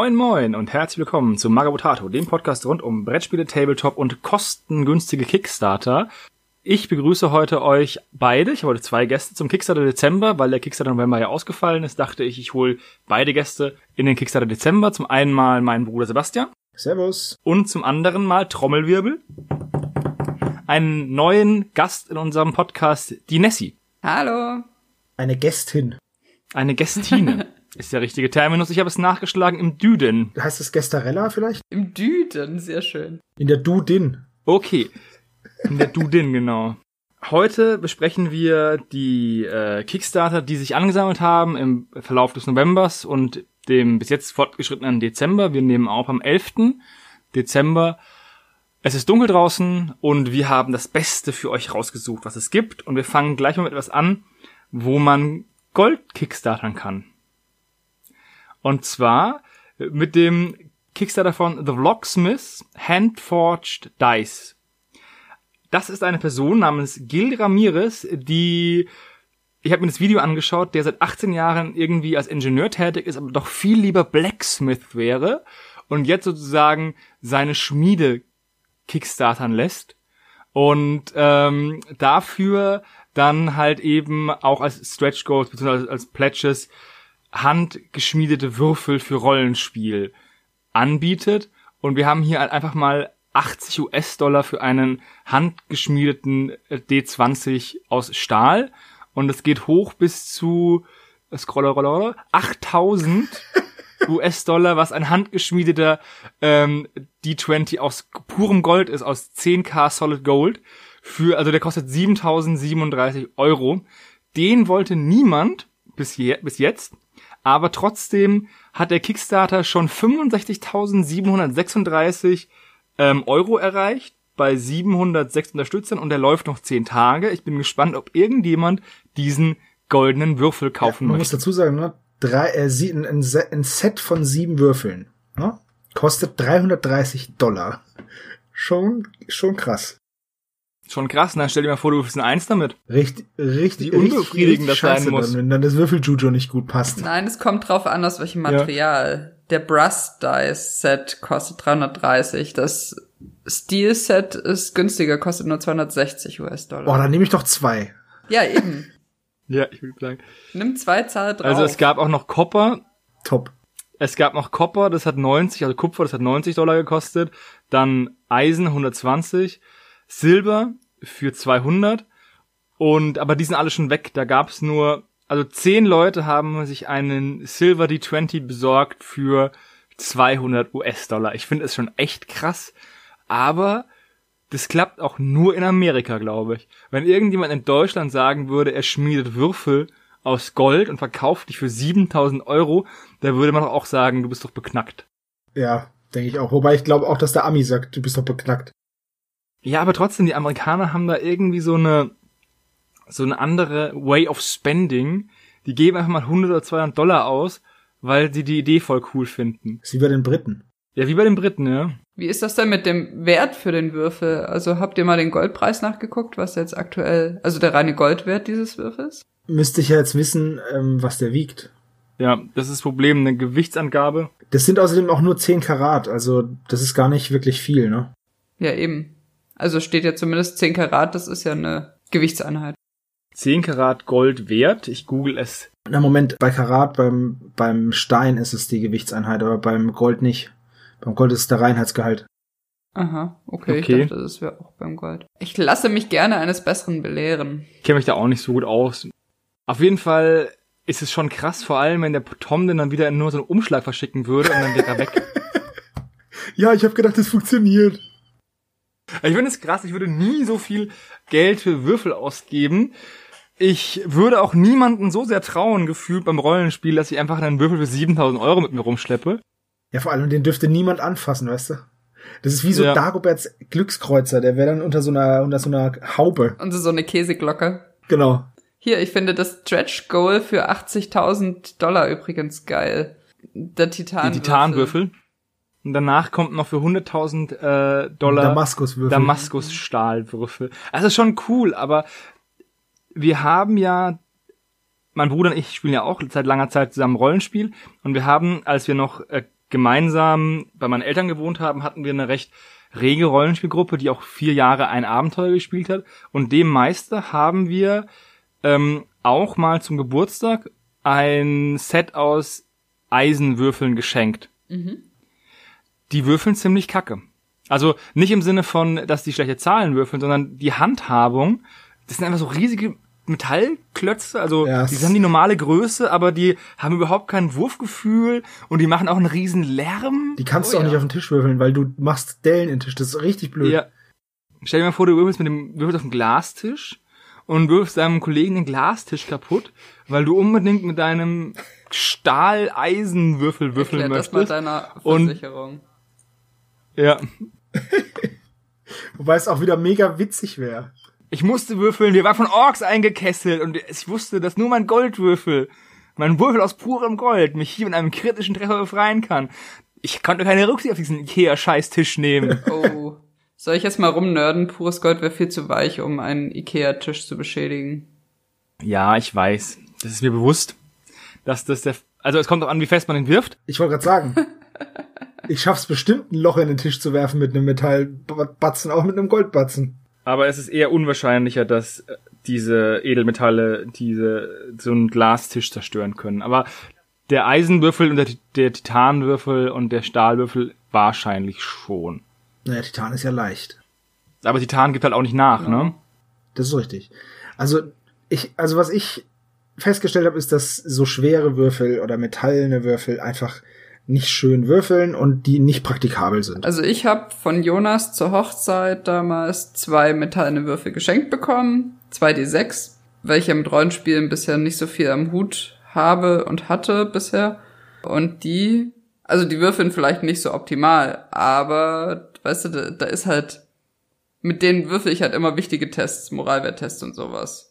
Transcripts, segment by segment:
Moin moin und herzlich willkommen zu Magabotato, dem Podcast rund um Brettspiele, Tabletop und kostengünstige Kickstarter. Ich begrüße heute euch beide. Ich habe heute zwei Gäste zum Kickstarter Dezember, weil der Kickstarter November ja ausgefallen ist, dachte ich, ich hole beide Gäste in den Kickstarter Dezember. Zum einen mal meinen Bruder Sebastian. Servus. Und zum anderen mal Trommelwirbel. Einen neuen Gast in unserem Podcast, die Nessie. Hallo. Eine Gästin. Eine Gästine. ist der richtige Terminus. Ich habe es nachgeschlagen im Düden. Heißt es Gestarella vielleicht? Im Düden, sehr schön. In der Dudin. Okay. In der Dudin, genau. Heute besprechen wir die äh, Kickstarter, die sich angesammelt haben im Verlauf des Novembers und dem bis jetzt fortgeschrittenen Dezember. Wir nehmen auf am 11. Dezember. Es ist dunkel draußen und wir haben das Beste für euch rausgesucht, was es gibt. Und wir fangen gleich mal mit etwas an, wo man Gold kickstartern kann. Und zwar mit dem Kickstarter von The Vlogsmith Handforged Dice. Das ist eine Person namens Gil Ramirez, die ich habe mir das Video angeschaut, der seit 18 Jahren irgendwie als Ingenieur tätig ist, aber doch viel lieber Blacksmith wäre und jetzt sozusagen seine Schmiede kickstartern lässt und ähm, dafür dann halt eben auch als Stretch Goals bzw. als Pledges handgeschmiedete Würfel für Rollenspiel anbietet. Und wir haben hier halt einfach mal 80 US-Dollar für einen handgeschmiedeten äh, D20 aus Stahl. Und es geht hoch bis zu Scroller, Roller, Roller, 8000 US-Dollar, was ein handgeschmiedeter ähm, D20 aus purem Gold ist, aus 10k Solid Gold. Für, also der kostet 7037 Euro. Den wollte niemand bis, je, bis jetzt. Aber trotzdem hat der Kickstarter schon 65.736 ähm, Euro erreicht bei 706 Unterstützern und er läuft noch 10 Tage. Ich bin gespannt, ob irgendjemand diesen goldenen Würfel kaufen ja, man möchte. muss dazu sagen, ne? Drei, äh, sie, ein, ein Set von sieben Würfeln ne? kostet 330 Dollar. Schon, schon krass. Schon krass, na stell dir mal vor, du würfelst ein Eins damit. Richtig, richtig, Wie unbefriedigend richtig das sein scheiße muss. Dann, wenn dann das Würfeljuju nicht gut passt. Nein, es kommt drauf an, aus welchem Material. Der Brass Dice Set kostet 330. Das Steel Set ist günstiger, kostet nur 260 US-Dollar. Boah, dann nehme ich doch zwei. Ja, eben. Ja, ich würde sagen. Nimm zwei Zahl drauf. Also es gab auch noch Copper. Top. Es gab noch Copper, das hat 90, also Kupfer, das hat 90 Dollar gekostet. Dann Eisen 120. Silber für 200. Und, aber die sind alle schon weg. Da gab's nur, also zehn Leute haben sich einen Silver D20 besorgt für 200 US-Dollar. Ich finde es schon echt krass. Aber das klappt auch nur in Amerika, glaube ich. Wenn irgendjemand in Deutschland sagen würde, er schmiedet Würfel aus Gold und verkauft die für 7000 Euro, da würde man doch auch sagen, du bist doch beknackt. Ja, denke ich auch. Wobei ich glaube auch, dass der Ami sagt, du bist doch beknackt. Ja, aber trotzdem, die Amerikaner haben da irgendwie so eine, so eine andere Way of Spending. Die geben einfach mal 100 oder 200 Dollar aus, weil sie die Idee voll cool finden. Ist wie bei den Briten. Ja, wie bei den Briten, ja. Wie ist das denn mit dem Wert für den Würfel? Also habt ihr mal den Goldpreis nachgeguckt, was jetzt aktuell, also der reine Goldwert dieses Würfels? Müsste ich ja jetzt wissen, ähm, was der wiegt. Ja, das ist das Problem, eine Gewichtsangabe. Das sind außerdem auch nur 10 Karat, also das ist gar nicht wirklich viel, ne? Ja, eben. Also steht ja zumindest 10 Karat, das ist ja eine Gewichtseinheit. 10 Karat Gold wert. Ich google es. Na Moment, bei Karat, beim, beim Stein ist es die Gewichtseinheit, aber beim Gold nicht. Beim Gold ist es der Reinheitsgehalt. Aha, okay, Okay. ich dachte, das wäre auch beim Gold. Ich lasse mich gerne eines Besseren belehren. Ich kenne mich da auch nicht so gut aus. Auf jeden Fall ist es schon krass, vor allem wenn der Tom den dann wieder in nur so einen Umschlag verschicken würde und dann wäre er weg. Ja, ich habe gedacht, das funktioniert. Ich finde es krass, ich würde nie so viel Geld für Würfel ausgeben. Ich würde auch niemanden so sehr trauen, gefühlt beim Rollenspiel, dass ich einfach einen Würfel für 7000 Euro mit mir rumschleppe. Ja, vor allem, den dürfte niemand anfassen, weißt du? Das ist wie so Ja. Dagoberts Glückskreuzer, der wäre dann unter so einer, unter so einer Haube. Und so eine Käseglocke. Genau. Hier, ich finde das Stretch Goal für 80.000 Dollar übrigens geil. Der Titan. Die Titanwürfel. Und danach kommt noch für 100.000 äh, Dollar Damaskuswürfel. Damaskusstahlwürfel. Also ist schon cool, aber wir haben ja, mein Bruder und ich spielen ja auch seit langer Zeit zusammen Rollenspiel und wir haben, als wir noch äh, gemeinsam bei meinen Eltern gewohnt haben, hatten wir eine recht rege Rollenspielgruppe, die auch vier Jahre ein Abenteuer gespielt hat. Und dem Meister haben wir ähm, auch mal zum Geburtstag ein Set aus Eisenwürfeln geschenkt. Mhm. Die würfeln ziemlich kacke. Also nicht im Sinne von, dass die schlechte Zahlen würfeln, sondern die Handhabung. Das sind einfach so riesige Metallklötze, also ja, die haben die normale Größe, aber die haben überhaupt kein Wurfgefühl und die machen auch einen riesen Lärm. Die kannst oh, du auch ja. nicht auf den Tisch würfeln, weil du machst Dellen in den Tisch. Das ist richtig blöd. Ja. Stell dir mal vor, du würfelst mit dem würfelst auf dem Glastisch und wirfst deinem Kollegen den Glastisch kaputt, weil du unbedingt mit deinem Stahl-Eisenwürfel würfeln Erklärt möchtest. Das mal deiner Versicherung. Und, ja. Wobei es auch wieder mega witzig wäre. Ich musste würfeln, wir waren von Orks eingekesselt und ich wusste, dass nur mein Goldwürfel, mein Würfel aus purem Gold, mich hier mit einem kritischen Treffer befreien kann. Ich konnte keine Rücksicht auf diesen Ikea-Scheiß-Tisch nehmen. Oh. Soll ich jetzt mal rumnörden? Pures Gold wäre viel zu weich, um einen Ikea-Tisch zu beschädigen. Ja, ich weiß. Das ist mir bewusst, dass das der, also es kommt auch an, wie fest man ihn wirft. Ich wollte gerade sagen. ich schaff's bestimmt, ein Loch in den Tisch zu werfen mit einem Metallbatzen, auch mit einem Goldbatzen. Aber es ist eher unwahrscheinlicher, dass äh, diese Edelmetalle diese so einen Glastisch zerstören können. Aber der Eisenwürfel und der, der Titanwürfel und der Stahlwürfel wahrscheinlich schon. Naja, Titan ist ja leicht. Aber Titan gibt halt auch nicht nach, ja. ne? Das ist richtig. Also ich, also was ich festgestellt habe, ist, dass so schwere Würfel oder metallene Würfel einfach nicht schön würfeln und die nicht praktikabel sind. Also ich habe von Jonas zur Hochzeit damals zwei metallene Würfel geschenkt bekommen, zwei D6, welche mit Rollenspielen bisher nicht so viel am Hut habe und hatte bisher. Und die, also die würfeln vielleicht nicht so optimal, aber weißt du, da, da ist halt, mit denen würfel ich halt immer wichtige Tests, Moralwerttests und sowas.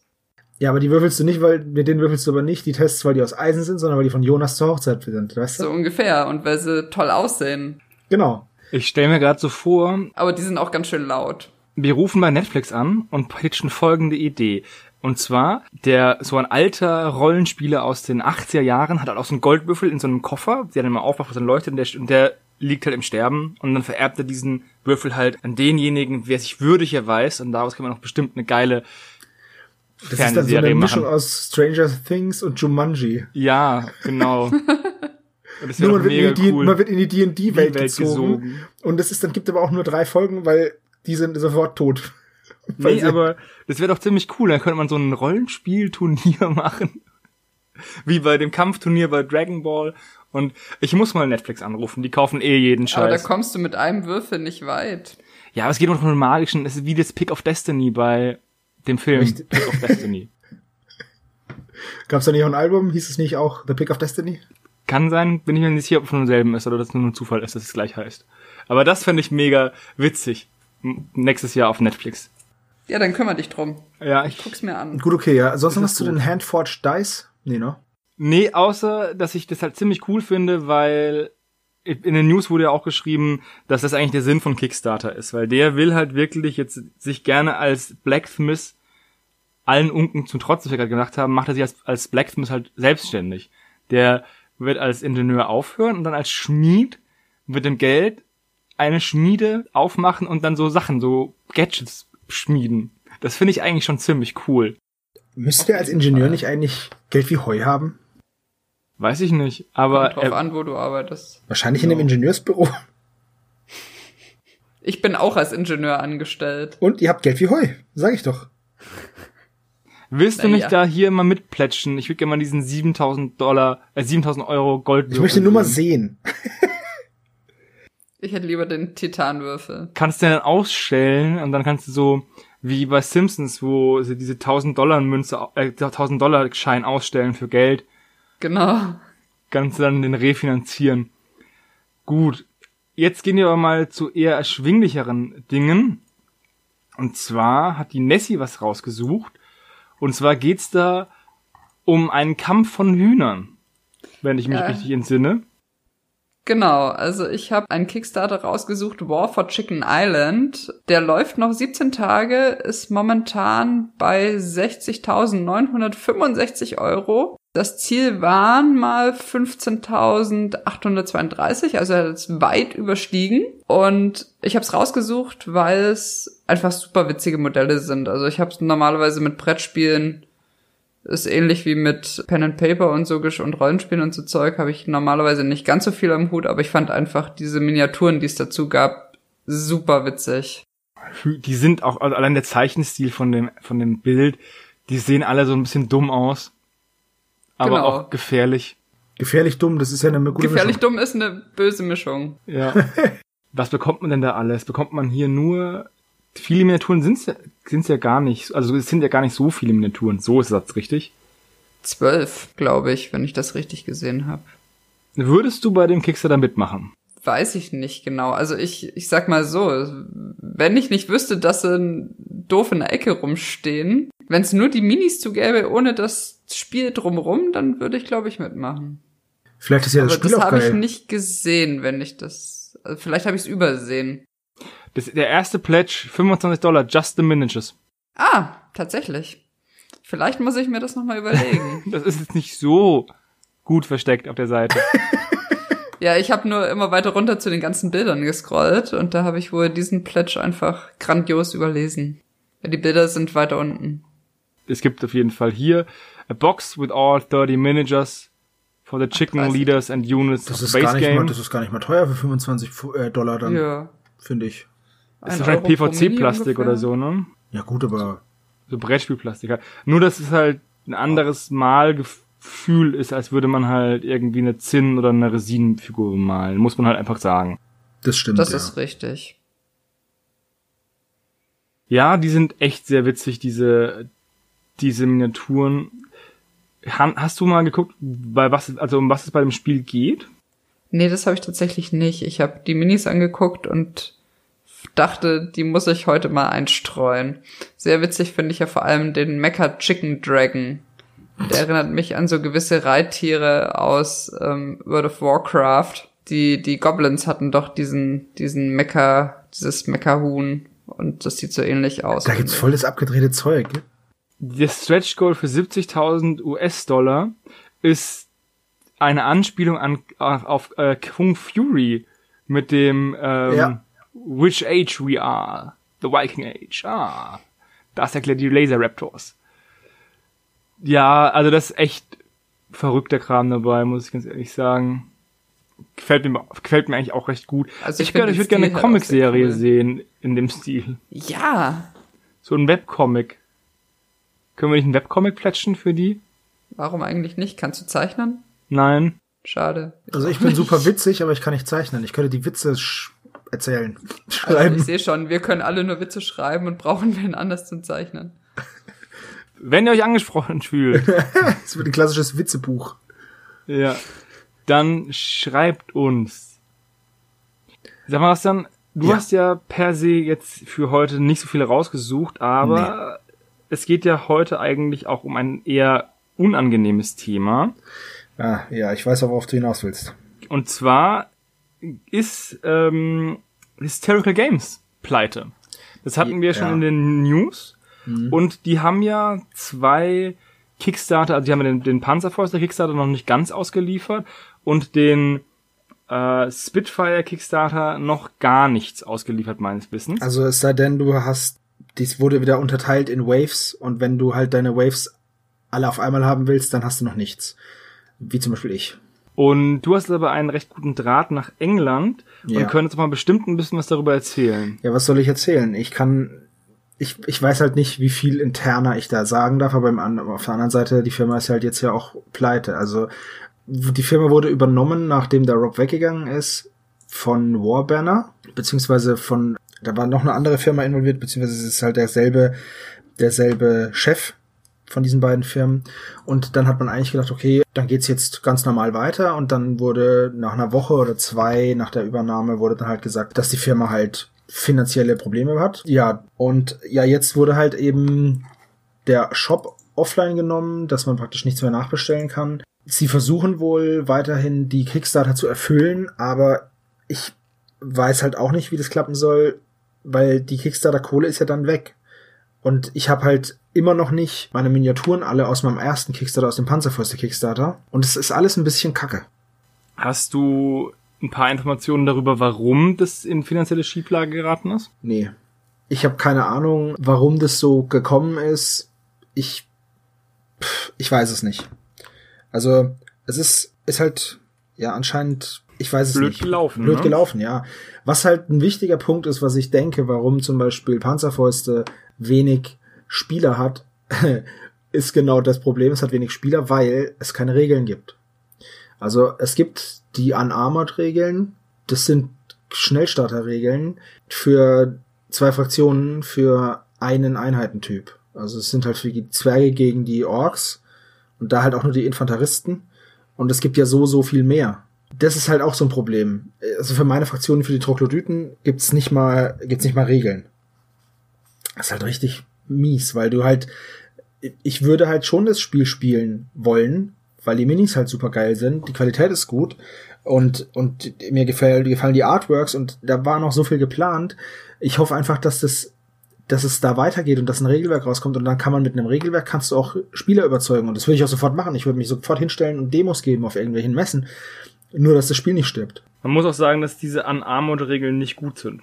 Ja, aber die würfelst du nicht, weil mit denen würfelst du aber nicht die Tests, weil die aus Eisen sind, sondern weil die von Jonas zur Hochzeit sind, weißt du? So ungefähr und weil sie toll aussehen. Genau. Ich stelle mir gerade so vor. Aber die sind auch ganz schön laut. Wir rufen bei Netflix an und pitchen folgende Idee. Und zwar, der, so ein alter Rollenspieler aus den 80er Jahren hat halt auch so einen Goldwürfel in so einem Koffer, der dann mal aufmacht, was dann leuchtet, und der, und der liegt halt im Sterben und dann vererbt er diesen Würfel halt an denjenigen, wer sich würdig erweist und daraus kann man auch bestimmt eine geile das ist dann so eine Mischung machen. aus Stranger Things und Jumanji. Ja, genau. nur man wird, in die, cool. man wird in die D&D-Welt gezogen. gezogen. Und es ist dann gibt aber auch nur drei Folgen, weil die sind sofort tot. nee, aber das wäre doch ziemlich cool. Dann könnte man so ein Rollenspielturnier machen. Wie bei dem Kampfturnier bei Dragon Ball. Und ich muss mal Netflix anrufen. Die kaufen eh jeden Scheiß. Aber da kommst du mit einem Würfel nicht weit. Ja, aber es geht um einen magischen, es ist wie das Pick of Destiny bei dem Film Richtig. Pick of Destiny. Gab es da nicht auch ein Album? Hieß es nicht auch The Pick of Destiny? Kann sein, bin ich mir nicht sicher, ob es von demselben ist oder dass es nur ein Zufall ist, dass es gleich heißt. Aber das fände ich mega witzig. Nächstes Jahr auf Netflix. Ja, dann kümmere dich drum. Ja, ich, ich guck's mir an. Gut, okay, ja. Sonst noch was zu den Handforged Dice? Nee, ne? Nee, außer, dass ich das halt ziemlich cool finde, weil in den News wurde ja auch geschrieben, dass das eigentlich der Sinn von Kickstarter ist, weil der will halt wirklich jetzt sich gerne als Blacksmith allen Unken zum Trotz, was wir gerade gemacht haben, macht er sich als, als Blacksmith halt selbstständig. Der wird als Ingenieur aufhören und dann als Schmied mit dem Geld eine Schmiede aufmachen und dann so Sachen, so Gadgets schmieden. Das finde ich eigentlich schon ziemlich cool. Müsste er als Ingenieur nicht eigentlich Geld wie Heu haben? Weiß ich nicht, aber. Kommt drauf an, wo du arbeitest. Wahrscheinlich in einem Ingenieursbüro. Ich bin auch als Ingenieur angestellt. Und ihr habt Geld wie Heu, sag ich doch. Willst du nicht ja. da hier mal mitplätschen? Ich würde gerne mal diesen 7000 Dollar, äh, 7000 Euro Gold. Ich möchte nur mal sehen. ich hätte lieber den Titanwürfel. Kannst du dann ausstellen und dann kannst du so, wie bei Simpsons, wo sie diese 1000 Dollar Münze, äh, 1000 Dollar Schein ausstellen für Geld. Genau. Du dann den refinanzieren. Gut. Jetzt gehen wir aber mal zu eher erschwinglicheren Dingen. Und zwar hat die Nessie was rausgesucht. Und zwar geht's da um einen Kampf von Hühnern, wenn ich mich ja. richtig entsinne. Genau, also ich habe einen Kickstarter rausgesucht, War for Chicken Island. Der läuft noch 17 Tage, ist momentan bei 60.965 Euro. Das Ziel waren mal 15.832, also er hat es weit überstiegen. Und ich habe es rausgesucht, weil es einfach super witzige Modelle sind. Also ich habe es normalerweise mit Brettspielen, ist ähnlich wie mit Pen and Paper und so und Rollenspielen und so Zeug, habe ich normalerweise nicht ganz so viel am Hut, aber ich fand einfach diese Miniaturen, die es dazu gab, super witzig. Die sind auch, also allein der Zeichenstil von dem, von dem Bild, die sehen alle so ein bisschen dumm aus aber genau. auch gefährlich. Gefährlich dumm, das ist ja eine gute Gefährlich Mischung. dumm ist eine böse Mischung. Ja. Was bekommt man denn da alles? Bekommt man hier nur viele Miniaturen sind's ja, sind's ja gar nicht, also es sind ja gar nicht so viele Miniaturen. So ist das richtig? Zwölf, glaube ich, wenn ich das richtig gesehen habe. Würdest du bei dem Kickstarter mitmachen? Weiß ich nicht genau. Also ich, ich sag mal so, wenn ich nicht wüsste, dass sie doof in der Ecke rumstehen, wenn es nur die Minis zu gäbe, ohne das Spiel drumrum, dann würde ich, glaube ich, mitmachen. Vielleicht ist ja das Aber Spiel das habe ich nicht gesehen, wenn ich das. Also vielleicht habe ich es übersehen. Das, der erste Pledge, 25 Dollar, just the miniatures. Ah, tatsächlich. Vielleicht muss ich mir das nochmal überlegen. das ist jetzt nicht so gut versteckt auf der Seite. ja, ich habe nur immer weiter runter zu den ganzen Bildern gescrollt und da habe ich wohl diesen Pledge einfach grandios überlesen. Ja, die Bilder sind weiter unten. Es gibt auf jeden Fall hier a box with all 30 managers for the chicken Ach, leaders and units das of the base game. Mal, das ist gar nicht mal teuer für 25 äh, Dollar dann, ja. finde ich. Das ist wahrscheinlich PVC-Plastik oder so, ne? Ja gut, aber... So Brettspielplastik halt. Nur, dass es halt ein anderes Malgefühl ist, als würde man halt irgendwie eine Zinn- oder eine Resinenfigur malen. Muss man halt einfach sagen. Das stimmt, Das ja. ist richtig. Ja, die sind echt sehr witzig, diese, diese Miniaturen. Hast du mal geguckt, bei was, also um was es bei dem Spiel geht? Nee, das habe ich tatsächlich nicht. Ich habe die Minis angeguckt und dachte, die muss ich heute mal einstreuen. Sehr witzig finde ich ja vor allem den Mecha Chicken Dragon. Der erinnert mich an so gewisse Reittiere aus ähm, World of Warcraft. Die, die Goblins hatten doch diesen, diesen Mecha, dieses Mecha-Huhn. Und das sieht so ähnlich aus. Da gibt's voll das abgedrehte Zeug das Stretch Goal für 70.000 US-Dollar ist eine Anspielung an auf, auf äh, Kung Fury mit dem ähm, ja. Which Age We Are, The Viking Age. Ah, das erklärt die Laser Raptors. Ja, also das ist echt verrückter Kram dabei, muss ich ganz ehrlich sagen. Gefällt mir, gefällt mir eigentlich auch recht gut. Also ich, ich, ich würde gerne eine Comicserie cool. sehen in dem Stil. Ja. So ein Webcomic. Können wir nicht einen Webcomic plätschen für die? Warum eigentlich nicht? Kannst du zeichnen? Nein. Schade. Also ich bin super witzig, aber ich kann nicht zeichnen. Ich könnte die Witze erzählen. Schreiben. Also ich sehe schon, wir können alle nur Witze schreiben und brauchen wen anders zum Zeichnen. Wenn ihr euch angesprochen fühlt. das wird ein klassisches Witzebuch. Ja. Dann schreibt uns. Sag mal was dann, du ja. hast ja per se jetzt für heute nicht so viele rausgesucht, aber es geht ja heute eigentlich auch um ein eher unangenehmes Thema. Ah, ja, ich weiß worauf du hinaus willst. Und zwar ist ähm, Hysterical Games pleite. Das hatten wir schon ja. in den News. Mhm. Und die haben ja zwei Kickstarter, also die haben den, den Panzerforster Kickstarter noch nicht ganz ausgeliefert und den äh, Spitfire Kickstarter noch gar nichts ausgeliefert, meines Wissens. Also es sei denn, du hast dies wurde wieder unterteilt in Waves und wenn du halt deine Waves alle auf einmal haben willst, dann hast du noch nichts. Wie zum Beispiel ich. Und du hast aber einen recht guten Draht nach England ja. und könntest mal bestimmt ein bisschen was darüber erzählen. Ja, was soll ich erzählen? Ich kann, ich, ich weiß halt nicht, wie viel interner ich da sagen darf, aber auf der anderen Seite, die Firma ist halt jetzt ja auch pleite. Also, die Firma wurde übernommen, nachdem der Rob weggegangen ist, von Warbanner, beziehungsweise von da war noch eine andere Firma involviert, beziehungsweise es ist halt derselbe, derselbe Chef von diesen beiden Firmen. Und dann hat man eigentlich gedacht, okay, dann geht's jetzt ganz normal weiter. Und dann wurde nach einer Woche oder zwei nach der Übernahme wurde dann halt gesagt, dass die Firma halt finanzielle Probleme hat. Ja, und ja, jetzt wurde halt eben der Shop offline genommen, dass man praktisch nichts mehr nachbestellen kann. Sie versuchen wohl weiterhin die Kickstarter zu erfüllen, aber ich weiß halt auch nicht, wie das klappen soll weil die Kickstarter-Kohle ist ja dann weg. Und ich habe halt immer noch nicht meine Miniaturen alle aus meinem ersten Kickstarter, aus dem Panzerfäuste Kickstarter. Und es ist alles ein bisschen kacke. Hast du ein paar Informationen darüber, warum das in finanzielle Schieflage geraten ist? Nee. Ich habe keine Ahnung, warum das so gekommen ist. Ich, pff, ich weiß es nicht. Also, es ist, ist halt, ja, anscheinend, ich weiß es Blöd nicht. gelaufen, Blöd ne? gelaufen, ja. Was halt ein wichtiger Punkt ist, was ich denke, warum zum Beispiel Panzerfäuste wenig Spieler hat, ist genau das Problem. Es hat wenig Spieler, weil es keine Regeln gibt. Also es gibt die Unarmored-Regeln. Das sind Schnellstarter-Regeln für zwei Fraktionen für einen Einheitentyp. Also es sind halt für die Zwerge gegen die Orks und da halt auch nur die Infanteristen. Und es gibt ja so, so viel mehr. Das ist halt auch so ein Problem. Also für meine Fraktion, für die Troglodyten gibt's nicht mal, gibt's nicht mal Regeln. Das ist halt richtig mies, weil du halt, ich würde halt schon das Spiel spielen wollen, weil die Minis halt super geil sind, die Qualität ist gut und, und mir gefällt, gefallen die Artworks und da war noch so viel geplant. Ich hoffe einfach, dass das, dass es da weitergeht und dass ein Regelwerk rauskommt und dann kann man mit einem Regelwerk kannst du auch Spieler überzeugen und das würde ich auch sofort machen. Ich würde mich sofort hinstellen und Demos geben auf irgendwelchen Messen. Nur, dass das Spiel nicht stirbt. Man muss auch sagen, dass diese Unarmored-Regeln nicht gut sind.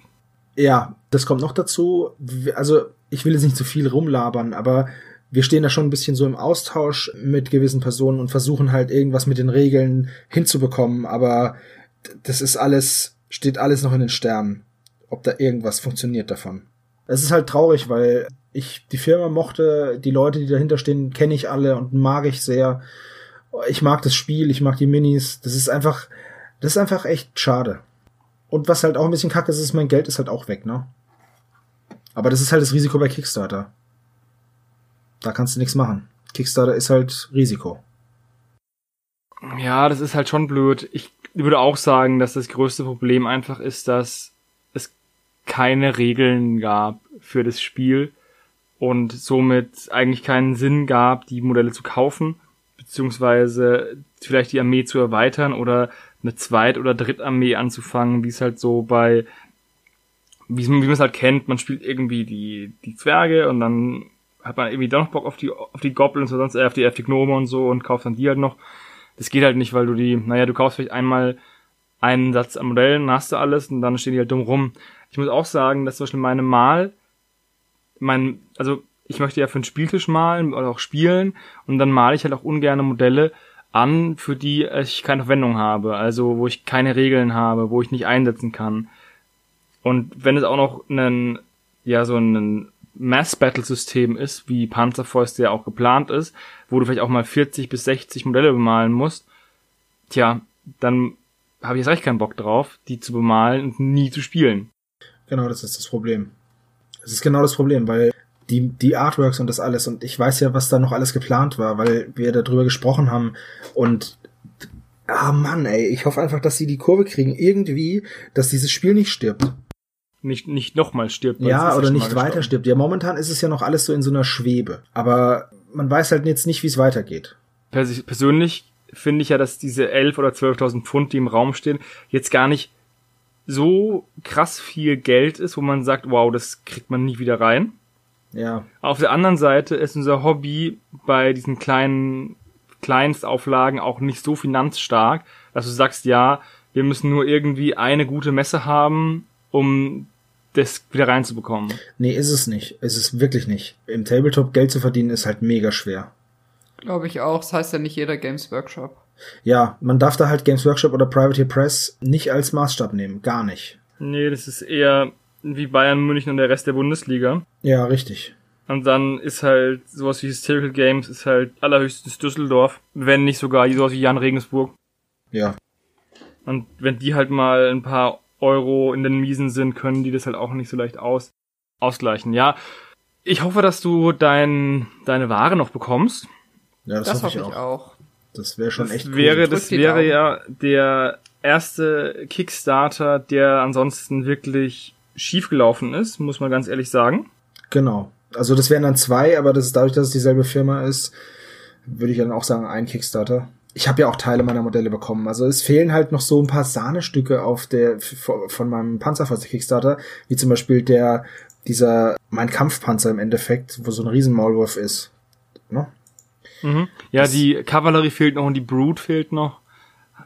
Ja, das kommt noch dazu. Also, ich will jetzt nicht zu viel rumlabern, aber wir stehen da schon ein bisschen so im Austausch mit gewissen Personen und versuchen halt irgendwas mit den Regeln hinzubekommen, aber das ist alles, steht alles noch in den Sternen, ob da irgendwas funktioniert davon. Es ist halt traurig, weil ich die Firma mochte, die Leute, die dahinter stehen, kenne ich alle und mag ich sehr. Ich mag das Spiel, ich mag die Minis. Das ist einfach, das ist einfach echt schade. Und was halt auch ein bisschen kacke ist, ist, mein Geld ist halt auch weg, ne? Aber das ist halt das Risiko bei Kickstarter. Da kannst du nichts machen. Kickstarter ist halt Risiko. Ja, das ist halt schon blöd. Ich würde auch sagen, dass das größte Problem einfach ist, dass es keine Regeln gab für das Spiel und somit eigentlich keinen Sinn gab, die Modelle zu kaufen, beziehungsweise vielleicht die Armee zu erweitern oder eine Zweit- oder Drittarmee anzufangen, wie es halt so bei, wie, wie man es halt kennt, man spielt irgendwie die, die Zwerge und dann hat man irgendwie doch noch Bock auf die, auf die Goblins oder sonst, äh, auf die, auf die Gnome und so und kauft dann die halt noch. Das geht halt nicht, weil du die, naja, du kaufst vielleicht einmal einen Satz an Modellen, hast du alles und dann stehen die halt dumm rum. Ich muss auch sagen, dass zum Beispiel meine Mal, mein, also ich möchte ja für einen Spieltisch malen oder auch spielen und dann male ich halt auch ungerne Modelle an, für die ich keine Verwendung habe, also wo ich keine Regeln habe, wo ich nicht einsetzen kann. Und wenn es auch noch einen, ja, so ein Mass-Battle-System ist, wie Panzerfäuste ja auch geplant ist, wo du vielleicht auch mal 40 bis 60 Modelle bemalen musst, tja, dann habe ich jetzt recht keinen Bock drauf, die zu bemalen und nie zu spielen. Genau, das ist das Problem. Das ist genau das Problem, weil die, die Artworks und das alles, und ich weiß ja, was da noch alles geplant war, weil wir darüber gesprochen haben und ah Mann, ey, ich hoffe einfach, dass sie die Kurve kriegen, irgendwie, dass dieses Spiel nicht stirbt. Nicht, nicht nochmal stirbt. Ja, oder nicht weiter stirbt. Ja, momentan ist es ja noch alles so in so einer Schwebe. Aber man weiß halt jetzt nicht, wie es weitergeht. Pers persönlich finde ich ja, dass diese 11 oder 12.000 Pfund, die im Raum stehen, jetzt gar nicht so krass viel Geld ist, wo man sagt, wow, das kriegt man nie wieder rein. Ja, Auf der anderen Seite ist unser Hobby bei diesen kleinen Kleinstauflagen auch nicht so finanzstark, dass du sagst, ja, wir müssen nur irgendwie eine gute Messe haben, um das wieder reinzubekommen. nee, ist es nicht. Ist es wirklich nicht. Im Tabletop Geld zu verdienen ist halt mega schwer. Glaube ich auch. Das heißt ja nicht jeder Games Workshop. Ja, man darf da halt Games Workshop oder Privateer Press nicht als Maßstab nehmen. Gar nicht. Nee, das ist eher wie Bayern München und der Rest der Bundesliga. Ja, richtig. Und dann ist halt sowas wie Hysterical Games ist halt allerhöchstens Düsseldorf, wenn nicht sogar sowas wie Jan Regensburg. Ja. Und wenn die halt mal ein paar Euro in den Miesen sind, können die das halt auch nicht so leicht aus ausgleichen. Ja, ich hoffe, dass du dein, deine Ware noch bekommst. Ja, das, Das, hoffe hoffe ich auch. Das wäre schon Das echt cool. wäre, das wäre Daumen. ja der erste Kickstarter, der ansonsten wirklich schiefgelaufen ist, muss man ganz ehrlich sagen. Genau. Also das wären dann zwei, aber das ist dadurch, dass es dieselbe Firma ist, würde ich dann auch sagen, ein Kickstarter. Ich habe ja auch Teile meiner Modelle bekommen. Also es fehlen halt noch so ein paar Sahnestücke auf der von meinem Panzerfahrzeug Kickstarter, wie zum Beispiel der dieser mein Kampfpanzer im Endeffekt, wo so ein Riesenmaulwurf ist. Ne? Mhm. Ja, Das- die Kavallerie fehlt noch und die Brute fehlt noch.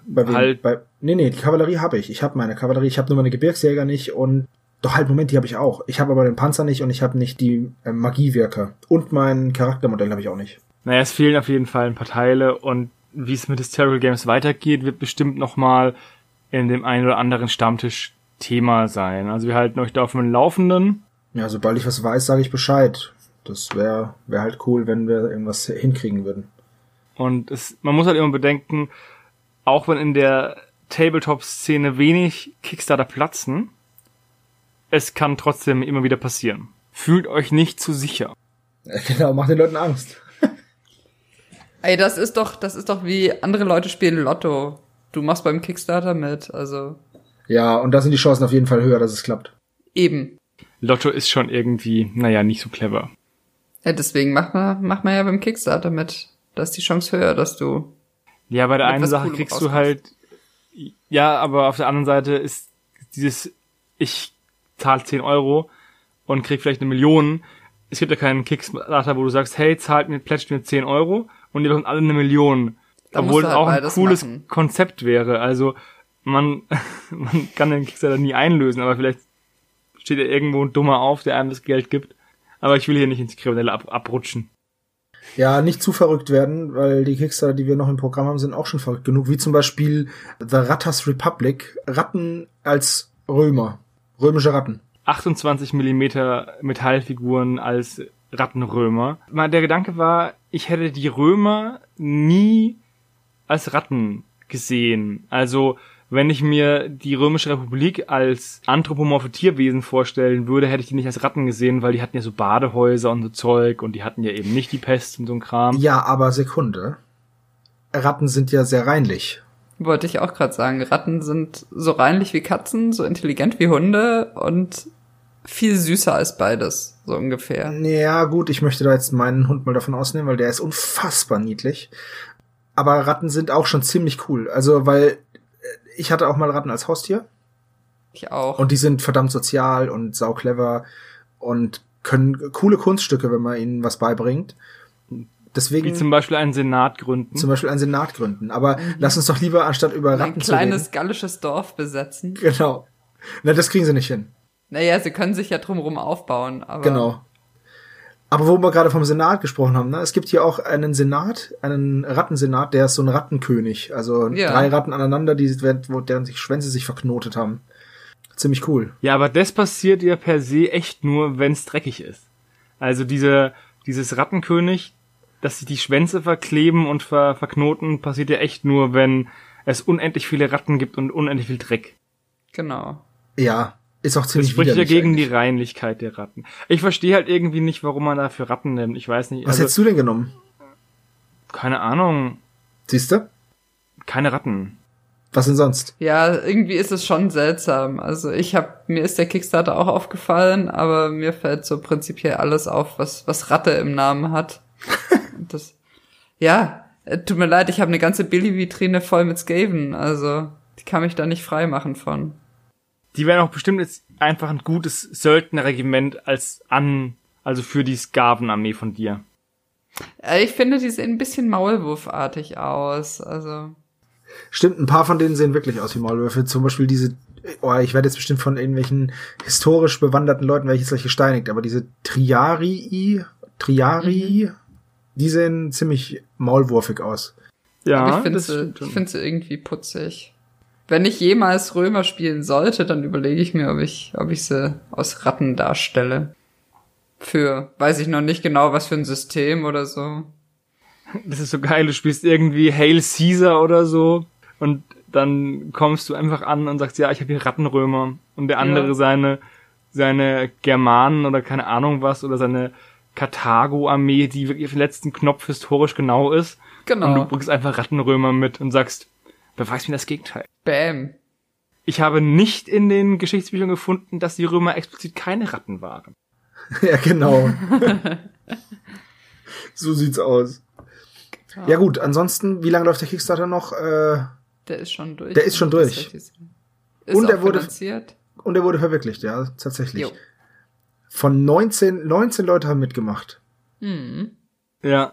Bei wem? Halt- Bei, nee, nee, die Kavallerie habe ich. Ich habe meine Kavallerie, ich habe nur meine Gebirgsjäger nicht und doch halt, Moment, die habe ich auch. Ich habe aber den Panzer nicht und ich habe nicht die äh, Magiewirker. Und mein Charaktermodell habe ich auch nicht. Naja, es fehlen auf jeden Fall ein paar Teile und wie es mit Hysterical Games weitergeht, wird bestimmt nochmal in dem einen oder anderen Stammtisch Thema sein. Also wir halten euch da auf dem Laufenden. Ja, sobald ich was weiß, sage ich Bescheid. Das wäre wär halt cool, wenn wir irgendwas hinkriegen würden. Und es, man muss halt immer bedenken, auch wenn in der Tabletop-Szene wenig Kickstarter platzen, es kann trotzdem immer wieder passieren. Fühlt euch nicht zu sicher. Genau, macht den Leuten Angst. Ey, das ist doch, das ist doch wie andere Leute spielen Lotto. Du machst beim Kickstarter mit, also Ja, und da sind die Chancen auf jeden Fall höher, dass es klappt. eben. Lotto ist schon irgendwie, naja, nicht so clever. Ja, deswegen macht man, macht man ja beim Kickstarter mit. Da ist die Chance höher, dass du. Ja, bei der einen Sache Coolem kriegst du rauskommst. halt, ja, aber auf der anderen Seite ist dieses, ich zahl 10 Euro und krieg vielleicht eine Million. Es gibt ja keinen Kickstarter, wo du sagst, hey, zahlt mir, plätscht mir 10 Euro und ihr bekommt alle eine Million. Da Obwohl es halt auch ein cooles machen. Konzept wäre. Also man, man kann den Kickstarter nie einlösen, aber vielleicht steht ja irgendwo ein Dummer auf, der einem das Geld gibt. Aber ich will hier nicht ins Kriminelle ab, abrutschen. Ja, nicht zu verrückt werden, weil die Kickstarter, die wir noch im Programm haben, sind auch schon verrückt genug. Wie zum Beispiel The Rattas Republic. Ratten als Römer. Römische Ratten. 28 Millimeter Metallfiguren als Rattenrömer. Der Gedanke war, ich hätte die Römer nie als Ratten gesehen. Also, wenn ich mir die Römische Republik als anthropomorphe Tierwesen vorstellen würde, hätte ich die nicht als Ratten gesehen, weil die hatten ja so Badehäuser und so Zeug und die hatten ja eben nicht die Pest und so ein Kram. Ja, aber Sekunde. Ratten sind ja sehr reinlich. Wollte ich auch gerade sagen, Ratten sind so reinlich wie Katzen, so intelligent wie Hunde und viel süßer als beides, so ungefähr. Ja, gut, ich möchte da jetzt meinen Hund mal davon ausnehmen, weil der ist unfassbar niedlich. Aber Ratten sind auch schon ziemlich cool. Also, weil äh, ich hatte auch mal Ratten als Haustier Ich auch. und die sind verdammt sozial und sau clever und können coole Kunststücke, wenn man ihnen was beibringt. Deswegen Wie zum Beispiel einen Senat gründen. zum Beispiel einen Senat gründen. Aber lass uns doch lieber anstatt über ein Ratten zu kleines gallisches Dorf besetzen. reden. Genau. Na, das kriegen sie nicht hin. Naja, sie können sich ja drumherum aufbauen, aber. Genau. Aber wo wir gerade vom Senat gesprochen haben, ne? es gibt hier auch einen Senat, einen Rattensenat, der ist so ein Rattenkönig. Also Ja. drei Ratten aneinander, die, wo deren sich Schwänze sich verknotet haben. Ziemlich cool. Ja, aber das passiert ja per se echt nur, wenn's dreckig ist. Also diese, dieses Rattenkönig, dass sich die Schwänze verkleben und ver, verknoten, passiert ja echt nur, wenn es unendlich viele Ratten gibt und unendlich viel Dreck. Genau. Ja, ist auch Das ziemlich spricht ja gegen die. Reinlichkeit der Ratten. Ich verstehe halt irgendwie nicht, warum man dafür Ratten nimmt. Ich weiß nicht. Was Also, hättest du denn genommen? keine Ahnung. Siehst du? Keine Ratten. Was denn sonst? Ja, irgendwie ist es schon seltsam. Also ich hab, mir ist der Kickstarter auch aufgefallen, aber mir fällt so prinzipiell alles auf, was, was Ratte im Namen hat. Das, ja, äh, tut mir leid, ich habe eine ganze Billy-Vitrine voll mit Skaven, also die kann mich da nicht frei machen von. Die wären auch bestimmt jetzt einfach ein gutes Söldnerregiment als an, also für die Skavenarmee von dir. Äh, Ich finde, die sehen ein bisschen Maulwurfartig aus, also. Stimmt, ein paar von denen sehen wirklich aus wie Maulwürfe. Zum Beispiel diese, oh, ich werde jetzt bestimmt von irgendwelchen historisch bewanderten Leuten, ich jetzt gleich gesteinigt, aber diese Triarii, Triarii, die sehen ziemlich maulwurfig aus. Ja, Aber ich finde sie, ich sie irgendwie putzig. Wenn ich jemals Römer spielen sollte, dann überlege ich mir, ob ich, ob ich sie aus Ratten darstelle. Für, weiß ich noch nicht genau, was für ein System oder so. Das ist so geil, du spielst irgendwie Hail Caesar oder so und dann kommst du einfach an und sagst, ja, ich habe hier Rattenrömer und der andere Ja. seine seine Germanen oder keine Ahnung was oder seine Karthago-Armee, die wirklich auf den letzten Knopf historisch genau ist und du Genau. bringst einfach Rattenrömer mit und sagst, beweis mir das Gegenteil. Bam. Ich habe nicht in den Geschichtsbüchern gefunden, dass die Römer explizit keine Ratten waren. ja, genau. so sieht's aus. Ja gut, ansonsten, wie lange läuft der Kickstarter noch? Äh, Der ist schon durch. Der ist schon durch. Ist Und auch er wurde- finanziert. und er wurde verwirklicht, ja, tatsächlich. Jo. Von 19, 19 Leute haben mitgemacht. Hm. Ja.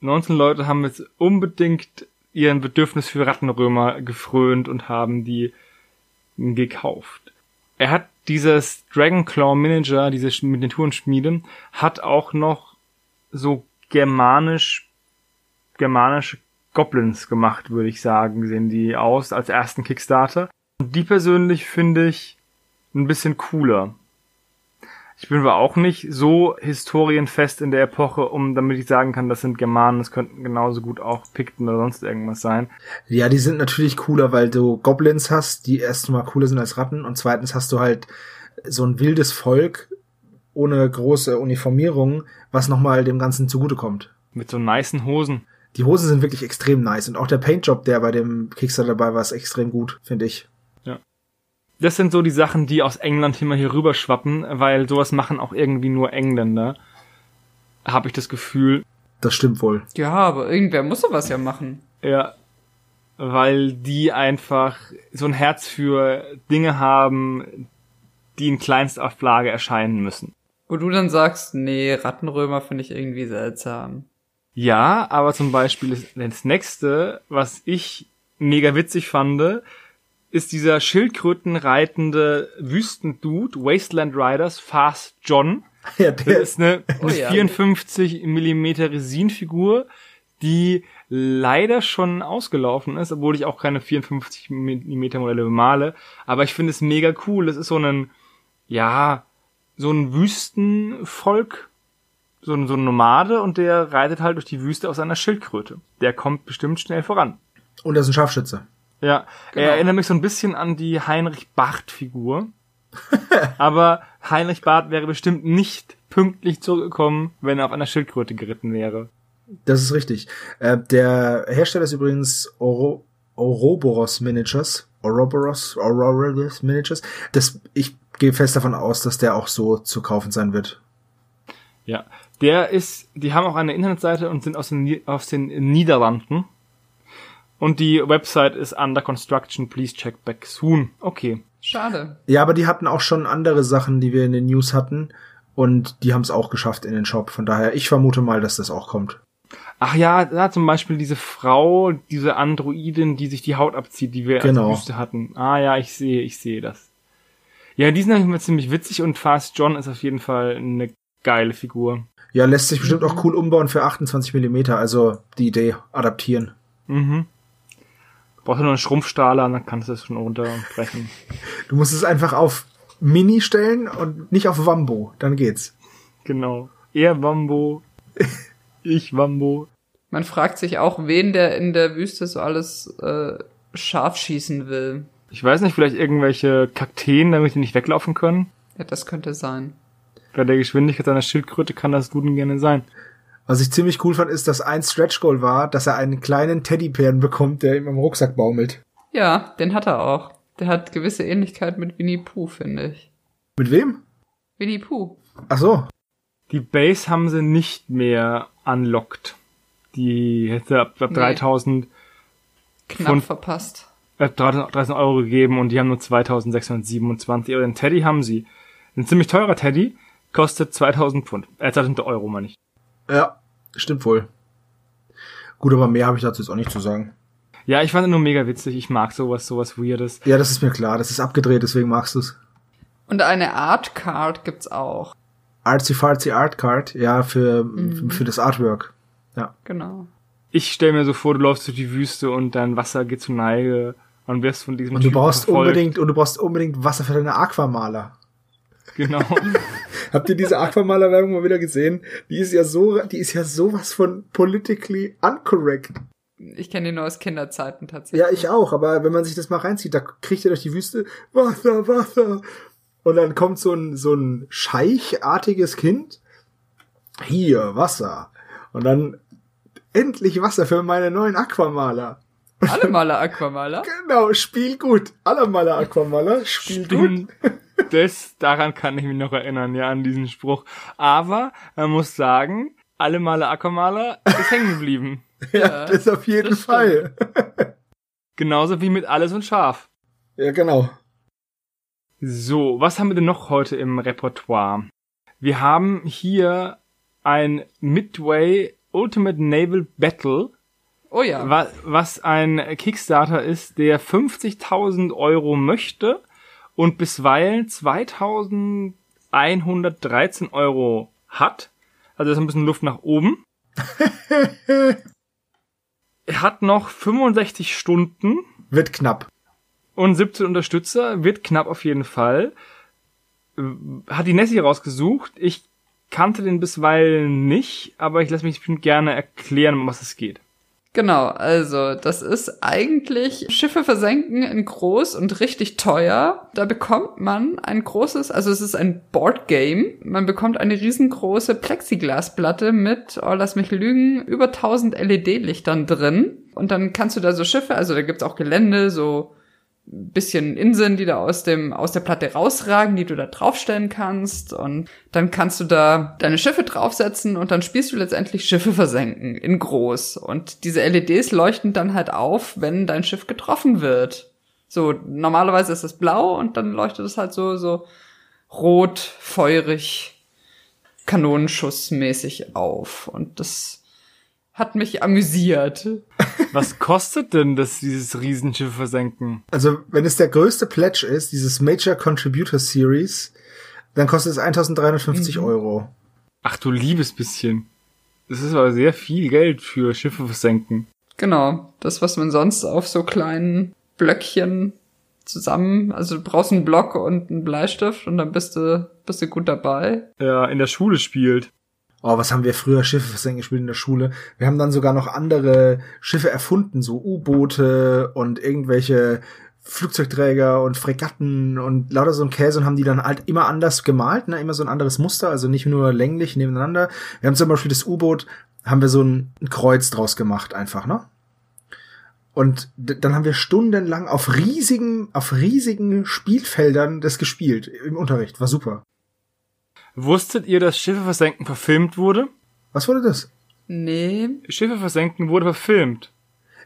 19 Leute haben jetzt unbedingt ihren Bedürfnis für Rattenrömer gefrönt und haben die gekauft. Er hat dieses Dragonclaw Manager, diese Sch- Miniaturenschmiede, hat auch noch so germanisch, germanische Goblins gemacht, würde ich sagen, sehen die aus als ersten Kickstarter. Und die persönlich finde ich ein bisschen cooler. Ich bin aber auch nicht so historienfest in der Epoche, um damit ich sagen kann, das sind Germanen, das könnten genauso gut auch Pikten oder sonst irgendwas sein. Ja, die sind natürlich cooler, weil du Goblins hast, die erstmal cooler sind als Ratten und zweitens hast du halt so ein wildes Volk ohne große Uniformierung, was nochmal dem Ganzen zugutekommt. Mit so nicen Hosen. Die Hosen sind wirklich extrem nice und auch der Paintjob, der bei dem Kickstarter dabei war, ist extrem gut, finde ich. Das sind so die Sachen, die aus England immer hier rüber schwappen, weil sowas machen auch irgendwie nur Engländer. Habe ich das Gefühl. Das stimmt wohl. Ja, aber irgendwer muss sowas ja machen. Ja. Weil die einfach so ein Herz für Dinge haben, die in Kleinstauflage erscheinen müssen. Wo du dann sagst, nee, Rattenrömer finde ich irgendwie seltsam. Ja, aber zum Beispiel das- das nächste, was ich mega witzig fand, ist dieser schildkrötenreitende Wüstendude, Wasteland Riders, Fast John. Ja, Das der ist eine, Oh ja. 54 mm Resinfigur, die leider schon ausgelaufen ist, obwohl ich auch keine 54 mm Modelle bemale. Aber ich finde es mega cool. Das ist so ein, ja, so ein Wüstenvolk, so ein, so ein Nomade und der reitet halt durch die Wüste auf seiner Schildkröte. Der kommt bestimmt schnell voran. und er ist ein Scharfschütze. Ja, Genau. er erinnert mich so ein bisschen an die Heinrich Barth-Figur. Aber Heinrich Barth wäre bestimmt nicht pünktlich zurückgekommen, wenn er auf einer Schildkröte geritten wäre. Das ist richtig. Äh, der Hersteller ist übrigens Oro Ouroboros Miniatures. Ouroboros, Ouroboros Miniatures. Das, ich gehe fest davon aus, dass der auch so zu kaufen sein wird. Ja, der ist, die haben auch eine Internetseite und sind aus den, aus den Niederlanden. Und die Website ist under construction, please check back soon. Okay. Schade. Ja, aber die hatten auch schon andere Sachen, die wir in den News hatten. Und die haben es auch geschafft in den Shop. Von daher, ich vermute mal, dass das auch kommt. Ach ja, da zum Beispiel diese Frau, diese Androidin, die sich die Haut abzieht, die wir Genau. als Wüste hatten. Ah ja, ich sehe, ich sehe das. Ja, die sind Fall ziemlich witzig und Fast John ist auf jeden Fall eine geile Figur. Ja, lässt sich bestimmt auch cool umbauen für 28 Millimeter. Also die Idee adaptieren. Mhm. Brauchst du nur einen Schrumpfstahler, dann kannst du das schon runterbrechen. Du musst es einfach auf Mini stellen und nicht auf Wambo. Dann geht's. Genau. Er Wambo. ich Wambo. Man fragt sich auch, wen der in der Wüste so alles äh, scharf schießen will. Ich weiß nicht, vielleicht irgendwelche Kakteen, damit die nicht weglaufen können. Ja, das könnte sein. Bei der Geschwindigkeit seiner Schildkröte kann das gut und gerne sein. Was ich ziemlich cool fand, ist, dass ein Stretch Goal war, dass er einen kleinen Teddybären bekommt, der ihm am Rucksack baumelt. Ja, den hat er auch. Der hat gewisse Ähnlichkeit mit Winnie Pooh, finde ich. Mit wem? Winnie Pooh. Ach so. Die Base haben sie nicht mehr unlocked. Die hätte ab, ab Nee. 3000, Knapp Von- verpasst. ab 3000 Euro gegeben und die haben nur 2627. Aber den Teddy haben sie. Ein ziemlich teurer Teddy kostet 2000 Pfund. Äh, 2000 Euro, meine ich. Ja, stimmt wohl. Gut, aber mehr habe ich dazu jetzt auch nicht zu sagen. Ja, ich fand ihn nur mega witzig. Ich mag sowas, sowas Weirdes. Ja, das ist mir klar. Das ist abgedreht, deswegen magst du's. Und eine Art Card gibt's auch. Artsy Fartsy Art Card, ja, für, Mhm. für das Artwork. Genau. Ich stell mir so vor, du läufst durch die Wüste und dein Wasser geht zu Neige und wirst von diesem Und du Typen brauchst verfolgt. unbedingt, und du brauchst unbedingt Wasser für deine Aquamaler. Genau. Habt ihr diese Aquamaler-Werbung mal wieder gesehen? Die ist ja so, die ist ja sowas von politically incorrect. Ich kenne die nur aus Kinderzeiten tatsächlich. Ja, ich auch, aber wenn man sich das mal reinzieht, da kriegt ihr durch die Wüste Wasser, Wasser. Und dann kommt so ein, so ein scheichartiges Kind. Hier, Wasser. Und dann endlich Wasser für meine neuen Aquamaler. Alle Maler Aquamaler. Genau, spiel gut. Alle Maler Aquamaler, spiel gut. Das, daran kann ich mich noch erinnern, ja, an diesen Spruch. Aber man muss sagen, alle Male Aquamaler ist hängen geblieben. Ja, das auf jeden das Fall. Genauso wie mit Alles und Scharf. Ja, genau. So, was haben wir denn noch heute im Repertoire? Wir haben hier ein Midway Ultimate Naval Battle, Oh ja. wa was ein Kickstarter ist, der 50.000 Euro möchte und bisweilen 2.113 Euro hat. Also das ist ein bisschen Luft nach oben. er hat noch 65 Stunden Wird knapp. und 17 Unterstützer, wird knapp auf jeden Fall. Hat die Nessie rausgesucht. Ich kannte den bisweilen nicht, aber ich lasse mich bestimmt gerne erklären, um was es geht. Genau, also das ist eigentlich Schiffe versenken in groß und richtig teuer. Da bekommt man ein großes, also es ist ein Board Game. Man bekommt eine riesengroße Plexiglasplatte mit, oh lass mich lügen, über 1000 LED-Lichtern drin. Und dann kannst du da so Schiffe, also da gibt's auch Gelände, so bisschen Inseln, die da aus dem aus der Platte rausragen, die du da draufstellen kannst. Und dann kannst du da deine Schiffe draufsetzen und dann spielst du letztendlich Schiffe versenken in groß. Und diese LEDs leuchten dann halt auf, wenn dein Schiff getroffen wird. So normalerweise ist es blau und dann leuchtet es halt so so rot, feurig, Kanonenschussmäßig auf. Und das hat mich amüsiert. Was kostet denn das, dieses Riesenschiff versenken? Also, wenn es der größte Pledge ist, dieses Major Contributor Series, dann kostet es 1350 Euro. Ach du liebes bisschen. Das ist aber sehr viel Geld für Schiffe versenken. Genau, das, was man sonst auf so kleinen Blöckchen zusammen, also du brauchst einen Block und einen Bleistift und dann bist du, bist du gut dabei. Ja, in der Schule spielt. Oh, was haben wir früher Schiffe versenken gespielt in der Schule? Wir haben dann sogar noch andere Schiffe erfunden, so U-Boote und irgendwelche Flugzeugträger und Fregatten und lauter so ein Käse und haben die dann halt immer anders gemalt, ne? immer so ein anderes Muster, also nicht nur länglich nebeneinander. Wir haben zum Beispiel das U-Boot, haben wir so ein, Kreuz draus gemacht einfach, ne? Und dann haben wir stundenlang auf riesigen, auf riesigen Spielfeldern das gespielt im Unterricht. War super. Wusstet ihr, dass Schiffe versenken verfilmt wurde? Was wurde das? Nee, Schiffe versenken wurde verfilmt.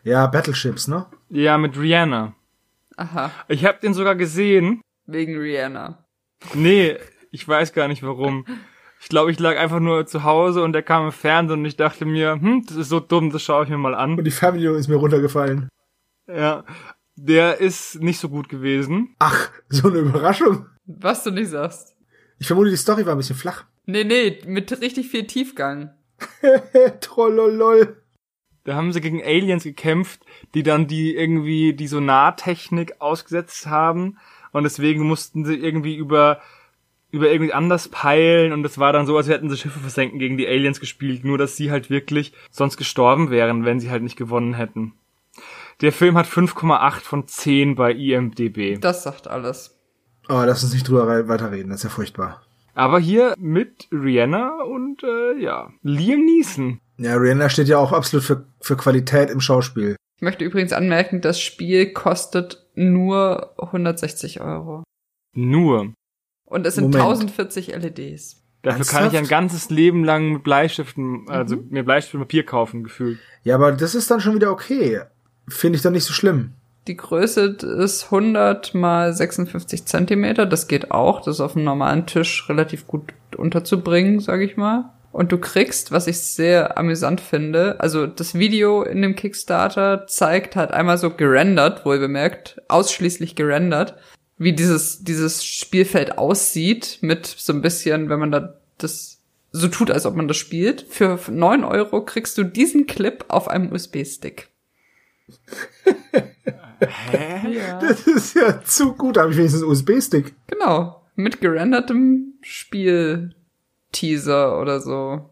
Ja, Battleships, ne? Ja, mit Rihanna. aha, Ich hab den sogar gesehen. wegen Rihanna. Nee, ich weiß gar nicht warum. Ich glaube, ich lag einfach nur zu Hause und der kam im Fernsehen und ich dachte mir, hm, das ist so dumm, das schaue ich mir mal an. Und die Fernbedienung ist mir runtergefallen. Ja, der ist nicht so gut gewesen. Ach, so eine Überraschung. Was du nicht sagst. Ich vermute, die Story war ein bisschen flach. Nee, nee, mit richtig viel Tiefgang. Trollolol. Da haben sie gegen Aliens gekämpft, die dann die irgendwie die Sonartechnik ausgesetzt haben und deswegen mussten sie irgendwie über über irgendwie anders peilen und das war dann so, als hätten sie Schiffe versenken gegen die Aliens gespielt, nur dass sie halt wirklich sonst gestorben wären, wenn sie halt nicht gewonnen hätten. Der Film hat 5,8 von 10 bei IMDb. Das sagt alles. Oh, lass uns nicht drüber weiterreden, das ist ja furchtbar. Aber hier mit Rihanna und äh, ja, Liam Neeson. Ja, Rihanna steht ja auch absolut für, für Qualität im Schauspiel. Ich möchte übrigens anmerken, das Spiel kostet nur 160 Euro. Nur. Und es sind Moment. 1040 LEDs. Dafür kann ich ein Ernsthaft? ganzes Leben lang mit Bleistiften, also mir Bleistift und Papier kaufen, gefühlt. Ja, aber das ist dann schon wieder okay. Finde ich dann nicht so schlimm. Die Größe ist 100 mal 56 Zentimeter. Das geht auch. Das ist auf einem normalen Tisch relativ gut unterzubringen, sage ich mal. Und du kriegst, was ich sehr amüsant finde, also das Video in dem Kickstarter zeigt halt einmal so gerendert, wohl bemerkt, ausschließlich gerendert, wie dieses, dieses Spielfeld aussieht mit so ein bisschen, wenn man da das so tut, als ob man das spielt. Für 9 Euro kriegst du diesen Clip auf einem USB-Stick. Hä? Ja. Das ist ja zu gut, da habe ich wenigstens einen USB-Stick. Genau, mit gerendertem Spiel-Teaser oder so.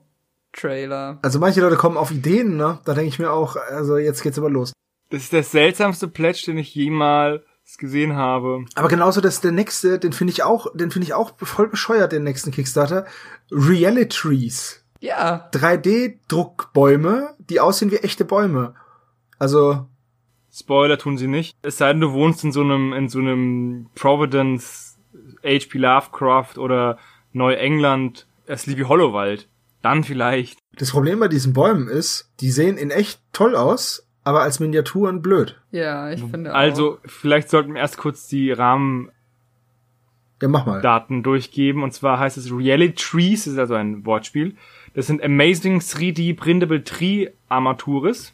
Trailer. Also manche Leute kommen auf Ideen, ne? Da denke ich mir auch, also jetzt geht's aber los. Das ist der seltsamste Pledge, den ich jemals gesehen habe. Aber genauso das der nächste, den finde ich auch, den finde ich auch voll bescheuert, den nächsten Kickstarter. Realitries. Ja, 3D-Druckbäume, die aussehen wie echte Bäume. Also, Spoiler tun sie nicht. Es sei denn, du wohnst in so einem, in so einem Providence, H.P. Lovecraft oder Neuengland, Sleepy Hollow Wald. Dann vielleicht. das Problem bei diesen Bäumen ist, die sehen in echt toll aus, aber als Miniaturen blöd. ja, ich finde auch. Also, vielleicht sollten wir erst kurz die Rahmen, Ja, mach mal. Daten durchgeben. Und zwar heißt es Reality Trees, das ist also ein Wortspiel. Das sind Amazing 3D Printable Tree Armaturis.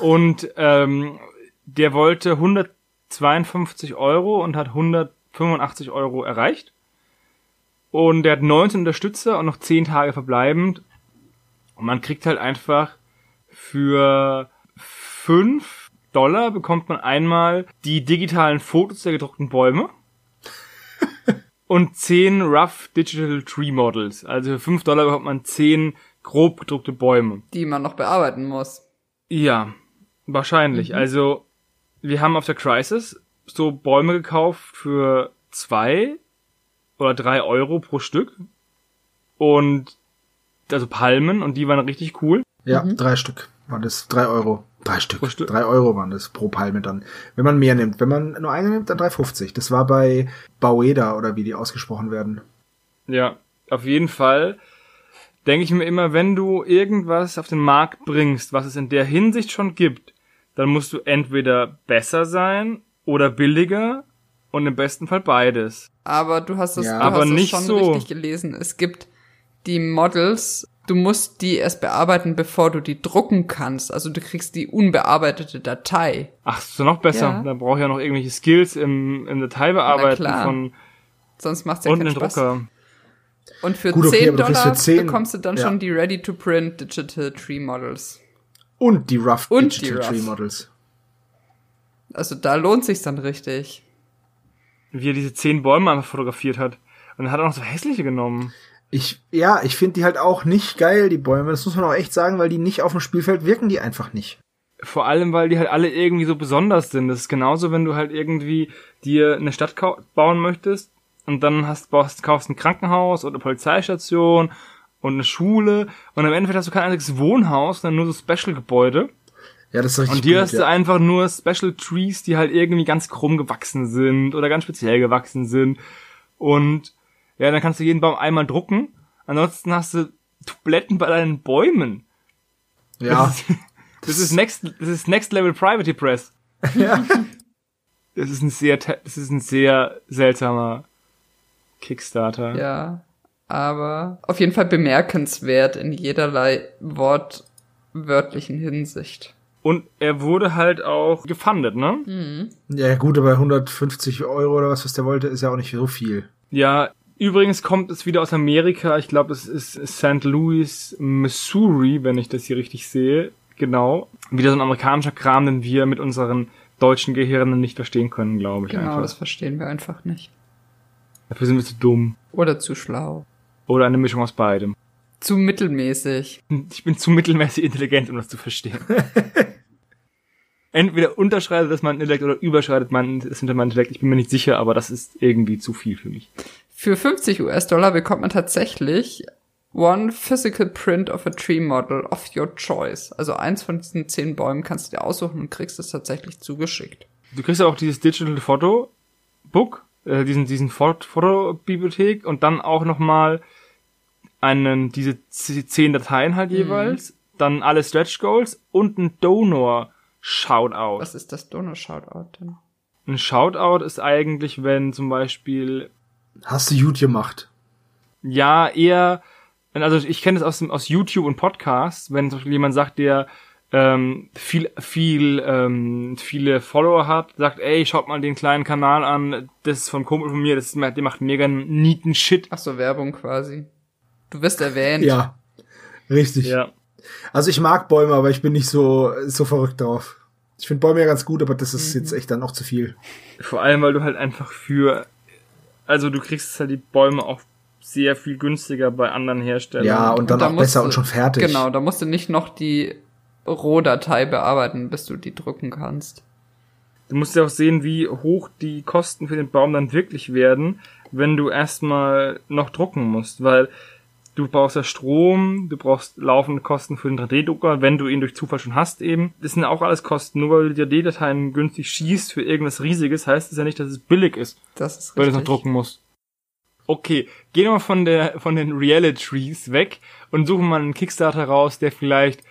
Und ähm, der wollte 152 Euro und hat 185 Euro erreicht. Und der hat 19 Unterstützer und noch 10 Tage verbleibend. Und man kriegt halt einfach für 5 Dollar bekommt man einmal die digitalen Fotos der gedruckten Bäume und 10 Rough Digital Tree Models. Also für 5 Dollar bekommt man 10 grob gedruckte Bäume. Die man noch bearbeiten muss. Ja, wahrscheinlich. Mhm. Also wir haben auf der Crisis so Bäume gekauft für 2 oder 3 Euro pro Stück. Und also Palmen und die waren richtig cool. Ja, Mhm. drei Stück waren das. Drei Euro. Drei Stück. Pro Stück. Drei Euro waren das pro Palme dann. Wenn man mehr nimmt. Wenn man nur eine nimmt, dann 3,50. Das war bei Baueda oder wie die ausgesprochen werden. Ja, auf jeden Fall denke ich mir immer, wenn du irgendwas auf den Markt bringst, was es in der Hinsicht schon gibt, dann musst du entweder besser sein oder billiger und im besten Fall beides. Aber du hast es, Ja. du Aber hast es nicht schon so. richtig gelesen. Es gibt die Models, du musst die erst bearbeiten, bevor du die drucken kannst. Also du kriegst die unbearbeitete Datei. Ach, ist noch besser. Ja. Da brauche ich ja noch irgendwelche Skills im, im Dateibearbeiten Na klar. von Sonst macht's ja und keinen einen Spaß. Drucker. Und für Gut, okay, 10 aber du kriegst Dollar für 10 bekommst du dann ja. schon die Ready-to-Print Digital Tree Models. Und die Rough Und die Digital Rough. Tree Models. Also da lohnt sich's dann richtig. Wie er diese zehn Bäume einfach fotografiert hat. Und dann hat er noch so hässliche genommen. Ich, ja, ich finde die halt auch nicht geil, die Bäume. Das muss man auch echt sagen, weil die nicht auf dem Spielfeld wirken, die einfach nicht. Vor allem, weil die halt alle irgendwie so besonders sind. Das ist genauso, wenn du halt irgendwie dir eine Stadt bauen möchtest und dann hast, baust, kaufst ein Krankenhaus oder eine Polizeistation und eine Schule und am Ende hast du kein einziges Wohnhaus, sondern nur so Special-Gebäude. Ja, das ist richtig Und hier gut, hast du ja. einfach nur Special Trees, die halt irgendwie ganz krumm gewachsen sind oder ganz speziell gewachsen sind. Und ja, dann kannst du jeden Baum einmal drucken. Ansonsten hast du Tubletten bei deinen Bäumen. Ja, Das ist next, das ist next level Private Press. ja. Das ist ein sehr, das ist ein sehr seltsamer Kickstarter. Ja. Aber auf jeden Fall bemerkenswert in jederlei wortwörtlichen Hinsicht. Und er wurde halt auch gefundet, ne? Hm. ja, gut, aber 150 Euro oder was, was der wollte, ist ja auch nicht so viel. Ja, übrigens kommt es wieder aus Amerika. Ich glaube, es ist St. Louis, Missouri, wenn ich das hier richtig sehe. Genau. Wieder so ein amerikanischer Kram, den wir mit unseren deutschen Gehirnen nicht verstehen können, glaube ich Genau, einfach. das verstehen wir einfach nicht. Dafür sind wir zu dumm. Oder zu schlau. Oder eine Mischung aus beidem. Zu mittelmäßig. Ich bin zu mittelmäßig intelligent, um das zu verstehen. Entweder unterschreitet das mein Intellekt oder überschreitet mein, das hinter mein Intellekt. Ich bin mir nicht sicher, aber das ist irgendwie zu viel für mich. Für 50 US-Dollar bekommt man tatsächlich One Physical Print of a Tree Model of your choice. Also eins von diesen zehn Bäumen kannst du dir aussuchen und kriegst es tatsächlich zugeschickt. Du kriegst ja auch dieses Digital Photo Book, äh, diesen, diesen Fot- Fotobibliothek und dann auch nochmal einen, diese zehn Dateien halt jeweils, dann alle Stretch Goals und ein Donor Shoutout. Was ist das Donor-Shoutout denn? Ein Shoutout ist eigentlich, wenn zum Beispiel Hast du gut gemacht. Ja, eher, also ich kenne das aus, dem, aus YouTube und Podcasts, wenn zum Beispiel jemand sagt, der ähm, viel, viel, ähm, viele Follower hat, sagt, ey, schaut mal den kleinen Kanal an, das ist von Kumpel von mir, das ist, der macht mega neaten Shit. Ach so, Werbung quasi. Du wirst erwähnt. Ja, richtig. Ja. Also ich mag Bäume, aber ich bin nicht so, so verrückt drauf. Ich finde Bäume ja ganz gut, aber das ist Mhm. jetzt echt dann auch zu viel. Vor allem, weil du halt einfach für, also du kriegst halt die Bäume auch sehr viel günstiger bei anderen Herstellern. Ja, und dann da auch besser du- und schon fertig. Genau, da musst du nicht noch die Rohdatei bearbeiten, bis du die drucken kannst. Du musst ja auch sehen, wie hoch die Kosten für den Baum dann wirklich werden, wenn du erstmal noch drucken musst, weil du brauchst ja Strom, du brauchst laufende Kosten für den 3D-Drucker, wenn du ihn durch Zufall schon hast eben. Das sind ja auch alles Kosten. Nur weil du die 3D-Dateien günstig schießt für irgendwas Riesiges, heißt es ja nicht, dass es billig ist, Das ist weil du es noch drucken musst. Okay, gehen wir mal von der, von den Realities weg und suchen mal einen Kickstarter raus, der vielleicht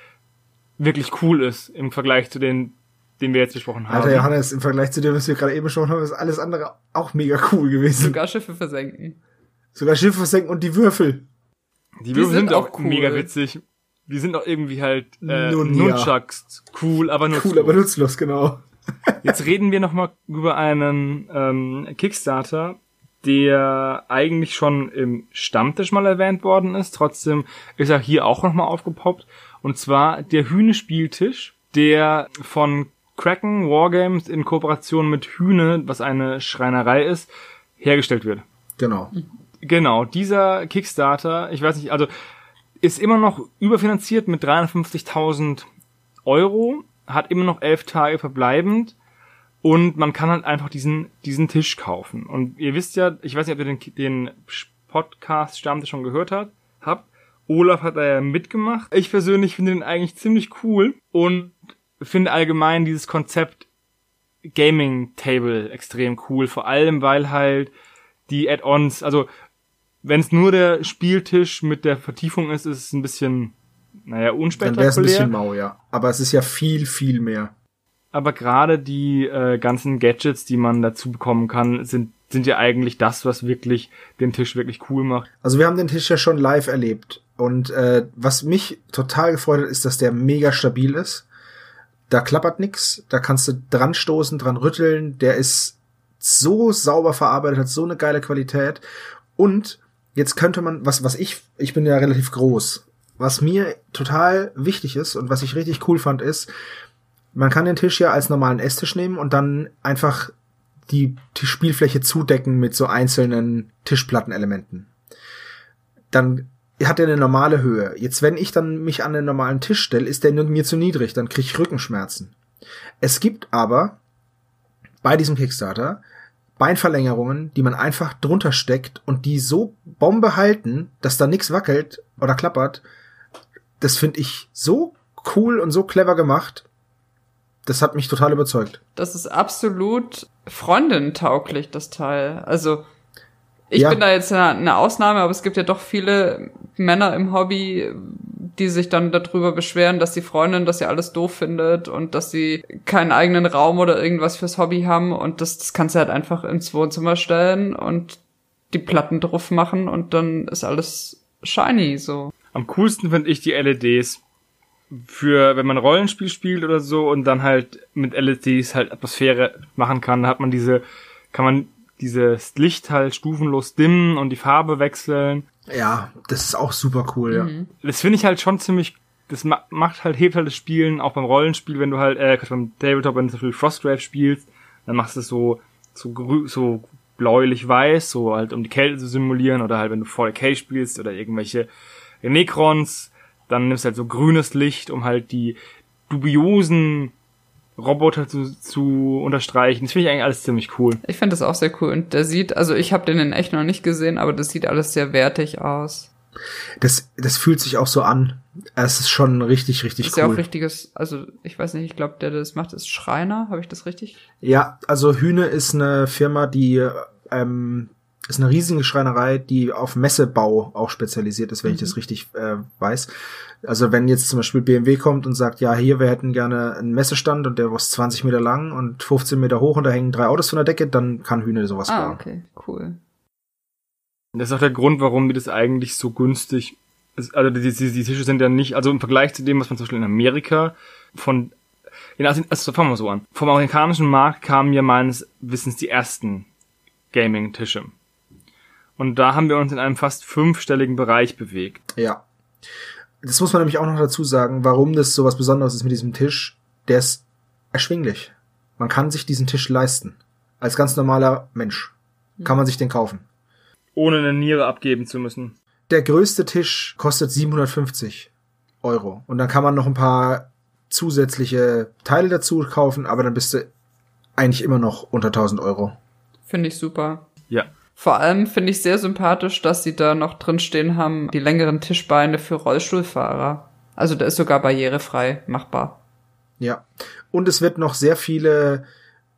wirklich cool ist im Vergleich zu den den wir jetzt besprochen haben. Alter Johannes, im Vergleich zu dem, was wir gerade eben besprochen haben, ist alles andere auch mega cool gewesen. Sogar Schiffe versenken. Sogar Schiffe versenken und die Würfel. die Würfel sind sind, auch cool. mega witzig. Die sind auch irgendwie halt äh, Nun, ja. Nunchucks cool, aber nur Cool, aber nutzlos, genau. Jetzt reden wir noch mal über einen ähm, Kickstarter, der eigentlich schon im Stammtisch mal erwähnt worden ist. Trotzdem ist er hier auch noch mal aufgepoppt. Und zwar der Hühne-Spieltisch, der von Kraken Wargames in Kooperation mit Hühne, was eine Schreinerei ist, hergestellt wird. Genau. Genau, dieser Kickstarter, ich weiß nicht, also ist immer noch überfinanziert mit 350.000 Euro, hat immer noch elf Tage verbleibend und man kann halt einfach diesen, diesen Tisch kaufen. Und ihr wisst ja, ich weiß nicht, ob ihr den, den Podcast Stammtisch schon gehört habt, habt. Olaf hat da ja mitgemacht. Ich persönlich finde den eigentlich ziemlich cool und finde allgemein dieses Konzept Gaming Table extrem cool. Vor allem, weil halt die Add-ons, also wenn es nur der Spieltisch mit der Vertiefung ist, ist es ein bisschen, naja, Dann wäre es ein unspektakulär. bisschen mau, ja. Aber es ist ja viel, viel mehr. Aber gerade die äh, ganzen Gadgets, die man dazu bekommen kann, sind sind ja eigentlich das, was wirklich den Tisch wirklich cool macht. Also wir haben den Tisch ja schon live erlebt. Und äh, was mich total gefreut hat, ist, dass der mega stabil ist. Da klappert nix, da kannst du dran stoßen, dran rütteln. Der ist so sauber verarbeitet, hat so eine geile Qualität. Und jetzt könnte man, was, was ich, ich bin ja relativ groß. Was mir total wichtig ist und was ich richtig cool fand, ist, man kann den Tisch ja als normalen Esstisch nehmen und dann einfach die, die Spielfläche zudecken mit so einzelnen Tischplattenelementen. Dann hat er eine normale Höhe. Jetzt, wenn ich dann mich an den normalen Tisch stelle, ist der mir zu niedrig, dann kriege ich Rückenschmerzen. Es gibt aber bei diesem Kickstarter Beinverlängerungen, die man einfach drunter steckt und die so Bombe halten, dass da nichts wackelt oder klappert. Das finde ich so cool und so clever gemacht. Das hat mich total überzeugt. Das ist absolut freundentauglich, das Teil. Also, ich Ja. bin da jetzt eine, eine Ausnahme, aber es gibt ja doch viele Männer im Hobby, die sich dann darüber beschweren, dass die Freundin das ja alles doof findet und dass sie keinen eigenen Raum oder irgendwas fürs Hobby haben und das, das kannst du halt einfach ins Wohnzimmer stellen und die Platten drauf machen und dann ist alles shiny, so. Am coolsten finde ich die LEDs. Für, wenn man Rollenspiel spielt oder so und dann halt mit LEDs halt Atmosphäre machen kann, da hat man diese, kann man dieses Licht halt stufenlos dimmen und die Farbe wechseln. Ja, das ist auch super cool, ja. Das finde ich halt schon ziemlich, das ma macht halt, hebt halt das Spielen, auch beim Rollenspiel, wenn du halt, äh, beim Tabletop, wenn du zum Beispiel Frostgrave spielst, dann machst du es so, so grü so bläulich-weiß, so halt um die Kälte zu simulieren, oder halt wenn du 40k spielst oder irgendwelche Necrons, dann nimmst du halt so grünes Licht, um halt die dubiosen Roboter zu, zu unterstreichen. Das finde ich eigentlich alles ziemlich cool. Ich finde das auch sehr cool und der sieht, also ich habe den in echt noch nicht gesehen, aber das sieht alles sehr wertig aus. Das, das fühlt sich auch so an. Es ist schon richtig, richtig ist ja auch cool. richtiges, also ich weiß nicht, ich glaube, der, der das macht, ist Schreiner, habe ich das richtig? Ja, also Hühne ist eine Firma, die ähm, ist eine riesige Schreinerei, die auf Messebau auch spezialisiert ist, wenn ich das richtig äh, weiß. Also wenn jetzt zum Beispiel BMW kommt und sagt, ja, hier, wir hätten gerne einen Messestand und der ist 20 Meter lang und 15 Meter hoch und da hängen drei Autos von der Decke, dann kann Hühne sowas Ah, bauen. okay, cool. Das ist auch der Grund, warum die das eigentlich so günstig ist. Also die, die, die Tische sind ja nicht, also im Vergleich zu dem, was man zum Beispiel in Amerika von, in Asien, also fangen wir so an. Vom amerikanischen Markt kamen ja meines Wissens die ersten Gaming-Tische. Und da haben wir uns in einem fast fünfstelligen Bereich bewegt. Ja. Das muss man nämlich auch noch dazu sagen, warum das so was Besonderes ist mit diesem Tisch. Der ist erschwinglich. Man kann sich diesen Tisch leisten. Als ganz normaler Mensch kann man sich den kaufen. Ohne eine Niere abgeben zu müssen. Der größte Tisch kostet 750 Euro. Und dann kann man noch ein paar zusätzliche Teile dazu kaufen, aber dann bist du eigentlich immer noch unter 1000 Euro. Finde ich super. Ja. Vor allem finde ich sehr sympathisch, dass sie da noch drin stehen haben, die längeren Tischbeine für Rollstuhlfahrer. Also der ist sogar barrierefrei machbar. Ja. Und es wird noch sehr viele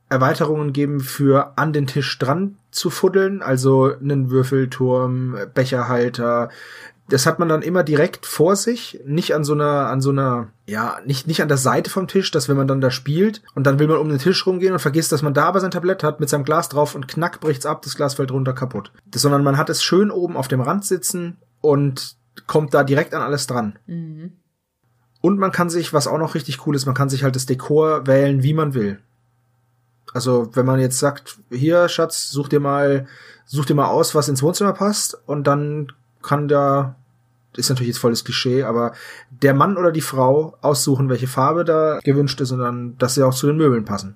Erweiterungen geben für an den Tisch dran zu fuddeln, also einen Würfelturm, Becherhalter, Das hat man dann immer direkt vor sich, nicht an so einer, an so einer, ja, nicht, nicht an der Seite vom Tisch, dass wenn man dann da spielt und dann will man um den Tisch rumgehen und vergisst, dass man da aber sein Tablett hat mit seinem Glas drauf und knack bricht's ab, das Glas fällt runter kaputt. Das, sondern man hat es schön oben auf dem Rand sitzen und kommt da direkt an alles dran. Mhm. Und man kann sich, was auch noch richtig cool ist, man kann sich halt das Dekor wählen, wie man will. Also, wenn man jetzt sagt, hier, Schatz, such dir mal, such dir mal aus, was ins Wohnzimmer passt, und dann kann da, ist natürlich jetzt volles Klischee, aber der Mann oder die Frau aussuchen, welche Farbe da gewünscht ist und dann, dass sie auch zu den Möbeln passen.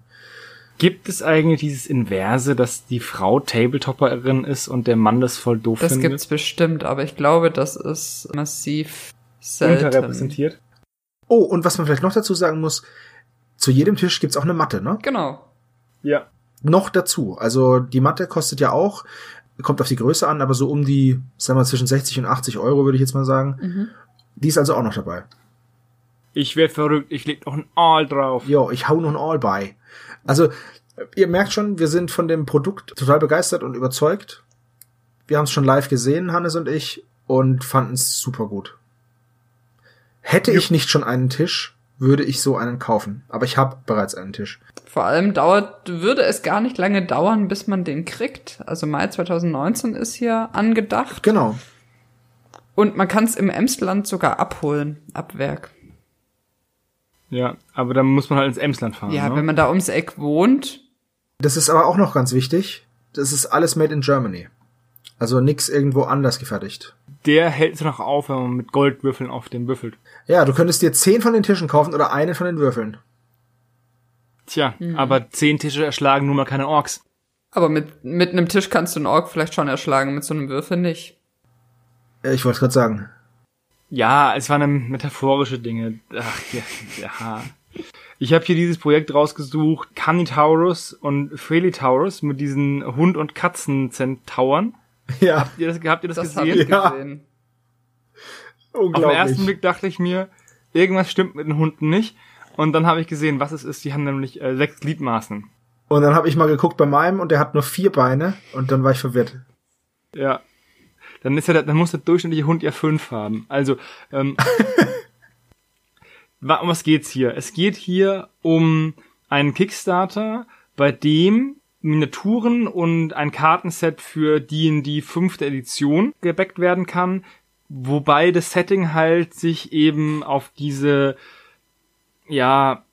Gibt es eigentlich dieses Inverse, dass die Frau Tabletopperin ist und der Mann das voll doof Das findet? gibt's bestimmt, aber ich glaube, das ist massiv selten. Unterrepräsentiert. Oh, und was man vielleicht noch dazu sagen muss, zu jedem Tisch gibt's auch eine Matte, ne? Genau. Ja. Noch dazu. Also die Matte kostet ja auch, kommt auf die Größe an, aber so um die, sagen wir zwischen 60 und 80 Euro, würde ich jetzt mal sagen. Mhm. Die ist also auch noch dabei. Ich werd verrückt, ich leg noch ein Aal drauf. Jo, ich hau noch ein All bei. Also, ihr merkt schon, wir sind von dem Produkt total begeistert und überzeugt. Wir haben es schon live gesehen, Hannes und ich, und fanden es super gut. Hätte ich nicht schon einen Tisch, würde ich so einen kaufen. Aber ich habe bereits einen Tisch. Vor allem dauert, würde es gar nicht lange dauern, bis man den kriegt. Also Mai 2019 ist hier angedacht. Genau. Und man kann es im Emsland sogar abholen, ab Werk. Ja, aber dann muss man halt ins Emsland fahren. Ja, ne? wenn man da ums Eck wohnt. Das ist aber auch noch ganz wichtig. Das ist alles made in Germany. Also nix irgendwo anders gefertigt. Der hält sich noch auf, wenn man mit Goldwürfeln auf dem würfelt. Ja, du könntest dir zehn von den Tischen kaufen oder einen von den Würfeln. Tja, aber zehn Tische erschlagen nun mal keine Orks. Aber mit, mit einem Tisch kannst du einen Ork vielleicht schon erschlagen, mit so einem Würfel nicht. Ich wollte gerade sagen. Ja, es waren metaphorische Dinge. Ach, ja, ja. Ich habe hier dieses Projekt rausgesucht, Canitaurus und Felitaurus mit diesen Hund- und Katzen-Zentauren. Ja, Habt ihr das, habt ihr das, Das gesehen? ich Ja. gesehen. Auf den unglaublich. ersten Blick dachte ich mir, irgendwas stimmt mit den Hunden nicht. Und dann habe ich gesehen, was es ist. Die haben nämlich äh, sechs Gliedmaßen. Und dann habe ich mal geguckt bei meinem und der hat nur vier Beine und dann war ich verwirrt. Ja. Dann ist ja, der- dann muss der durchschnittliche Hund ja fünf haben. Also, ähm, um was geht's hier? Es geht hier um einen Kickstarter, bei dem Miniaturen und ein Kartenset für D&D fünfte Edition gebackt werden kann, wobei das Setting halt sich eben auf diese, ja,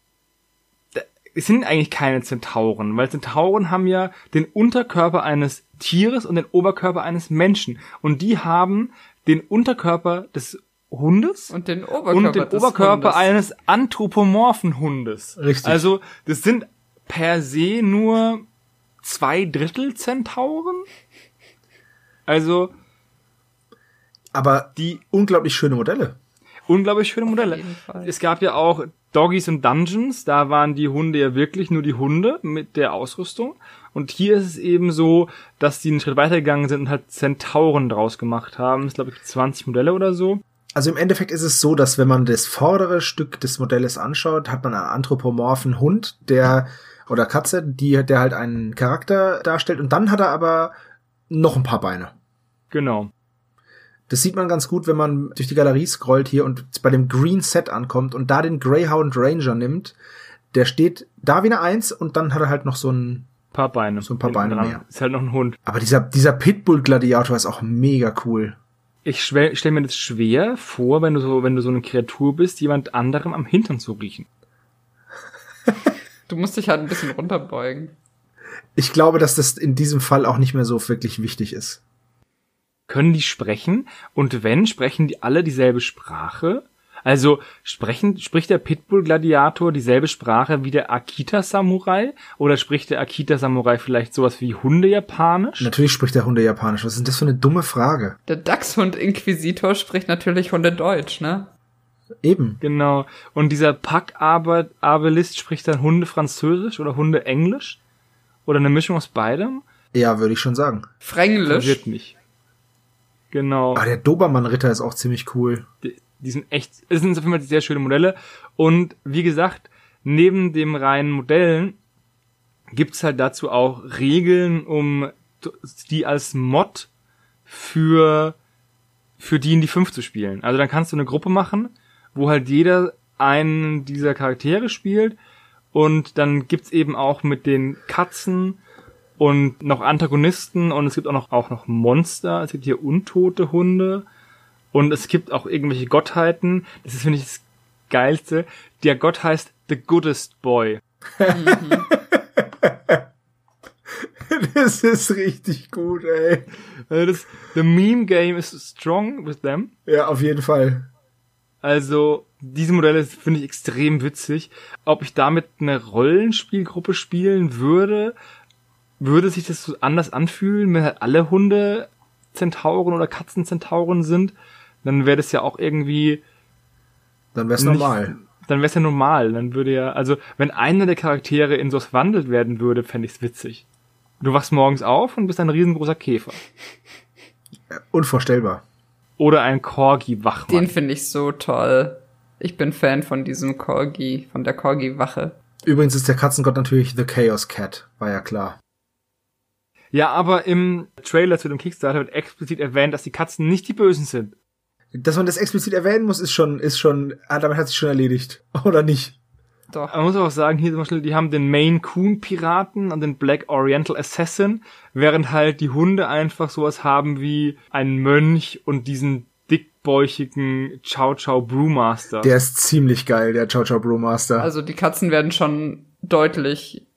es sind eigentlich keine Zentauren, weil Zentauren haben ja den Unterkörper eines Tieres und den Oberkörper eines Menschen. Und die haben den Unterkörper des Hundes Und den Oberkörper, und den Oberkörper Hundes. eines anthropomorphen Hundes. Richtig. Also, das sind per se nur zwei Drittel Zentauren. Also, Aber die unglaublich schöne Modelle. Unglaublich schöne Modelle. Es gab ja auch Doggies und Dungeons, da waren die Hunde ja wirklich nur die Hunde mit der Ausrüstung. Und hier ist es eben so, dass die einen Schritt weitergegangen sind und halt Zentauren draus gemacht haben. Das ist, glaube ich, 20 Modelle oder so. Also im Endeffekt ist es so, dass wenn man das vordere Stück des Modells anschaut, hat man einen anthropomorphen Hund, der oder Katze, die der halt einen Charakter darstellt und dann hat er aber noch ein paar Beine. Genau. Das sieht man ganz gut, wenn man durch die Galerie scrollt hier und bei dem Green Set ankommt und da den Greyhound Ranger nimmt. Der steht da wie eine Eins und dann hat er halt noch so ein. Paar Beine. So ein paar Beine dran. mehr. Ist halt noch ein Hund. Aber dieser, dieser Pitbull Gladiator ist auch mega cool. Ich stelle mir das schwer vor, wenn du so, wenn du so eine Kreatur bist, jemand anderem am Hintern zu riechen. Du musst dich halt ein bisschen runterbeugen. Ich glaube, dass das in diesem Fall auch nicht mehr so wirklich wichtig ist. Können die sprechen? Und wenn, sprechen die alle dieselbe Sprache? Also sprechen, spricht der Pitbull-Gladiator dieselbe Sprache wie der Akita-Samurai? Oder spricht der Akita-Samurai vielleicht sowas wie Hunde-Japanisch? Natürlich spricht der Hunde Japanisch. Was ist denn das für eine dumme Frage? Der Dachshund-Inquisitor spricht natürlich Hundedeutsch, ne? Eben. Genau. Und dieser Pack-Abelist spricht dann Hunde-Französisch oder Hunde-Englisch? Oder eine Mischung aus beidem? Ja, würde ich schon sagen. Fränglisch. Verwirrt mich. Genau. Aber der Dobermann-Ritter ist auch ziemlich cool. die, die sind echt, es sind auf jeden Fall sehr schöne Modelle. Und wie gesagt, neben dem reinen Modellen gibt's halt dazu auch Regeln, um die als Mod für für die in die 5 zu spielen. Also dann kannst du eine Gruppe machen, wo halt jeder einen dieser Charaktere spielt und dann gibt's eben auch mit den Katzen und noch Antagonisten und es gibt auch noch, auch noch Monster. Es gibt hier untote Hunde und es gibt auch irgendwelche Gottheiten. Das ist, finde ich, das Geilste. Der Gott heißt The Goodest Boy. das ist richtig gut, ey. Also das, the Meme Game is strong with them. Ja, auf jeden Fall. Also, diese Modelle finde ich extrem witzig. Ob ich damit eine Rollenspielgruppe spielen würde, würde sich das so anders anfühlen, wenn halt alle Hunde Zentauren oder Katzen Zentauren sind, dann wäre das ja auch irgendwie. Dann wäre es normal. Dann wäre es ja normal. Dann würde ja, also wenn einer der Charaktere in sowas wandelt werden würde, fände ich's witzig. Du wachst morgens auf und bist ein riesengroßer Käfer. Unvorstellbar. Oder ein Corgi-Wachmann. Den finde ich so toll. Ich bin Fan von diesem Corgi, von der Corgi-Wache. Übrigens ist der Katzengott natürlich The Chaos Cat, war ja klar. Ja, aber im Trailer zu dem Kickstarter wird explizit erwähnt, dass die Katzen nicht die Bösen sind. Dass man das explizit erwähnen muss, ist schon, ist schon, ah, damit hat sich schon erledigt. Oder nicht? Doch. Man muss auch sagen, hier zum Beispiel, die haben den Maine Coon Piraten und den Black Oriental Assassin, während halt die Hunde einfach sowas haben wie einen Mönch und diesen dickbäuchigen Chow Chow Brewmaster. Der ist ziemlich geil, der Chow Chow Brewmaster. Also die Katzen werden schon deutlich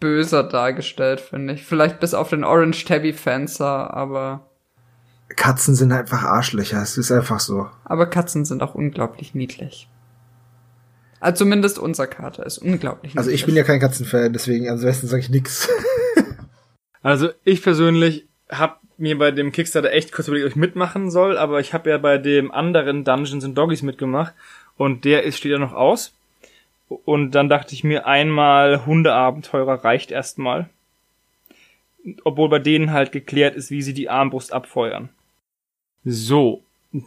böser dargestellt, finde ich. Vielleicht bis auf den Orange Tabby Fencer, aber. Katzen sind einfach Arschlöcher, es ist einfach so. Aber Katzen sind auch unglaublich niedlich. Also zumindest unser Kater ist unglaublich niedlich. Also ich bin ja kein Katzenfan, deswegen am besten sage ich nix. Also ich persönlich habe mir bei dem Kickstarter echt kurz überlegt, ob ich mitmachen soll, aber ich habe ja bei dem anderen Dungeons and Doggies mitgemacht und der ist steht ja noch aus. Und dann dachte ich mir, einmal Hundeabenteurer reicht erstmal. Obwohl bei denen halt geklärt ist, wie sie die Armbrust abfeuern. So,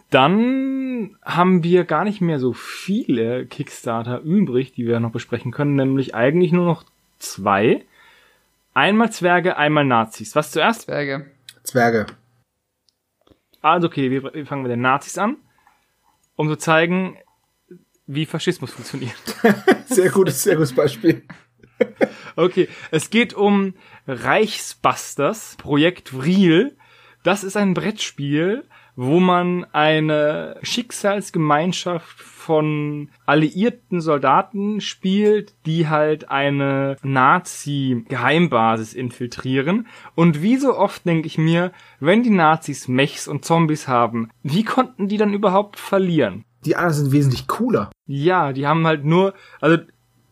dann haben wir gar nicht mehr so viele Kickstarter übrig, die wir noch besprechen können, nämlich eigentlich nur noch zwei. Einmal Zwerge, einmal Nazis. Was zuerst? Zwerge. Zwerge. Also okay, wir, wir fangen mit den Nazis an, um zu zeigen, wie Faschismus funktioniert. Sehr gutes, sehr gutes Beispiel. Okay, es geht um Reichsbusters, Projekt Vril. Das ist ein Brettspiel, wo man eine Schicksalsgemeinschaft von alliierten Soldaten spielt, die halt eine Nazi-Geheimbasis infiltrieren. Und wie so oft denke ich mir, wenn die Nazis Mechs und Zombies haben, wie konnten die dann überhaupt verlieren? Die anderen sind wesentlich cooler. Ja, die haben halt nur, also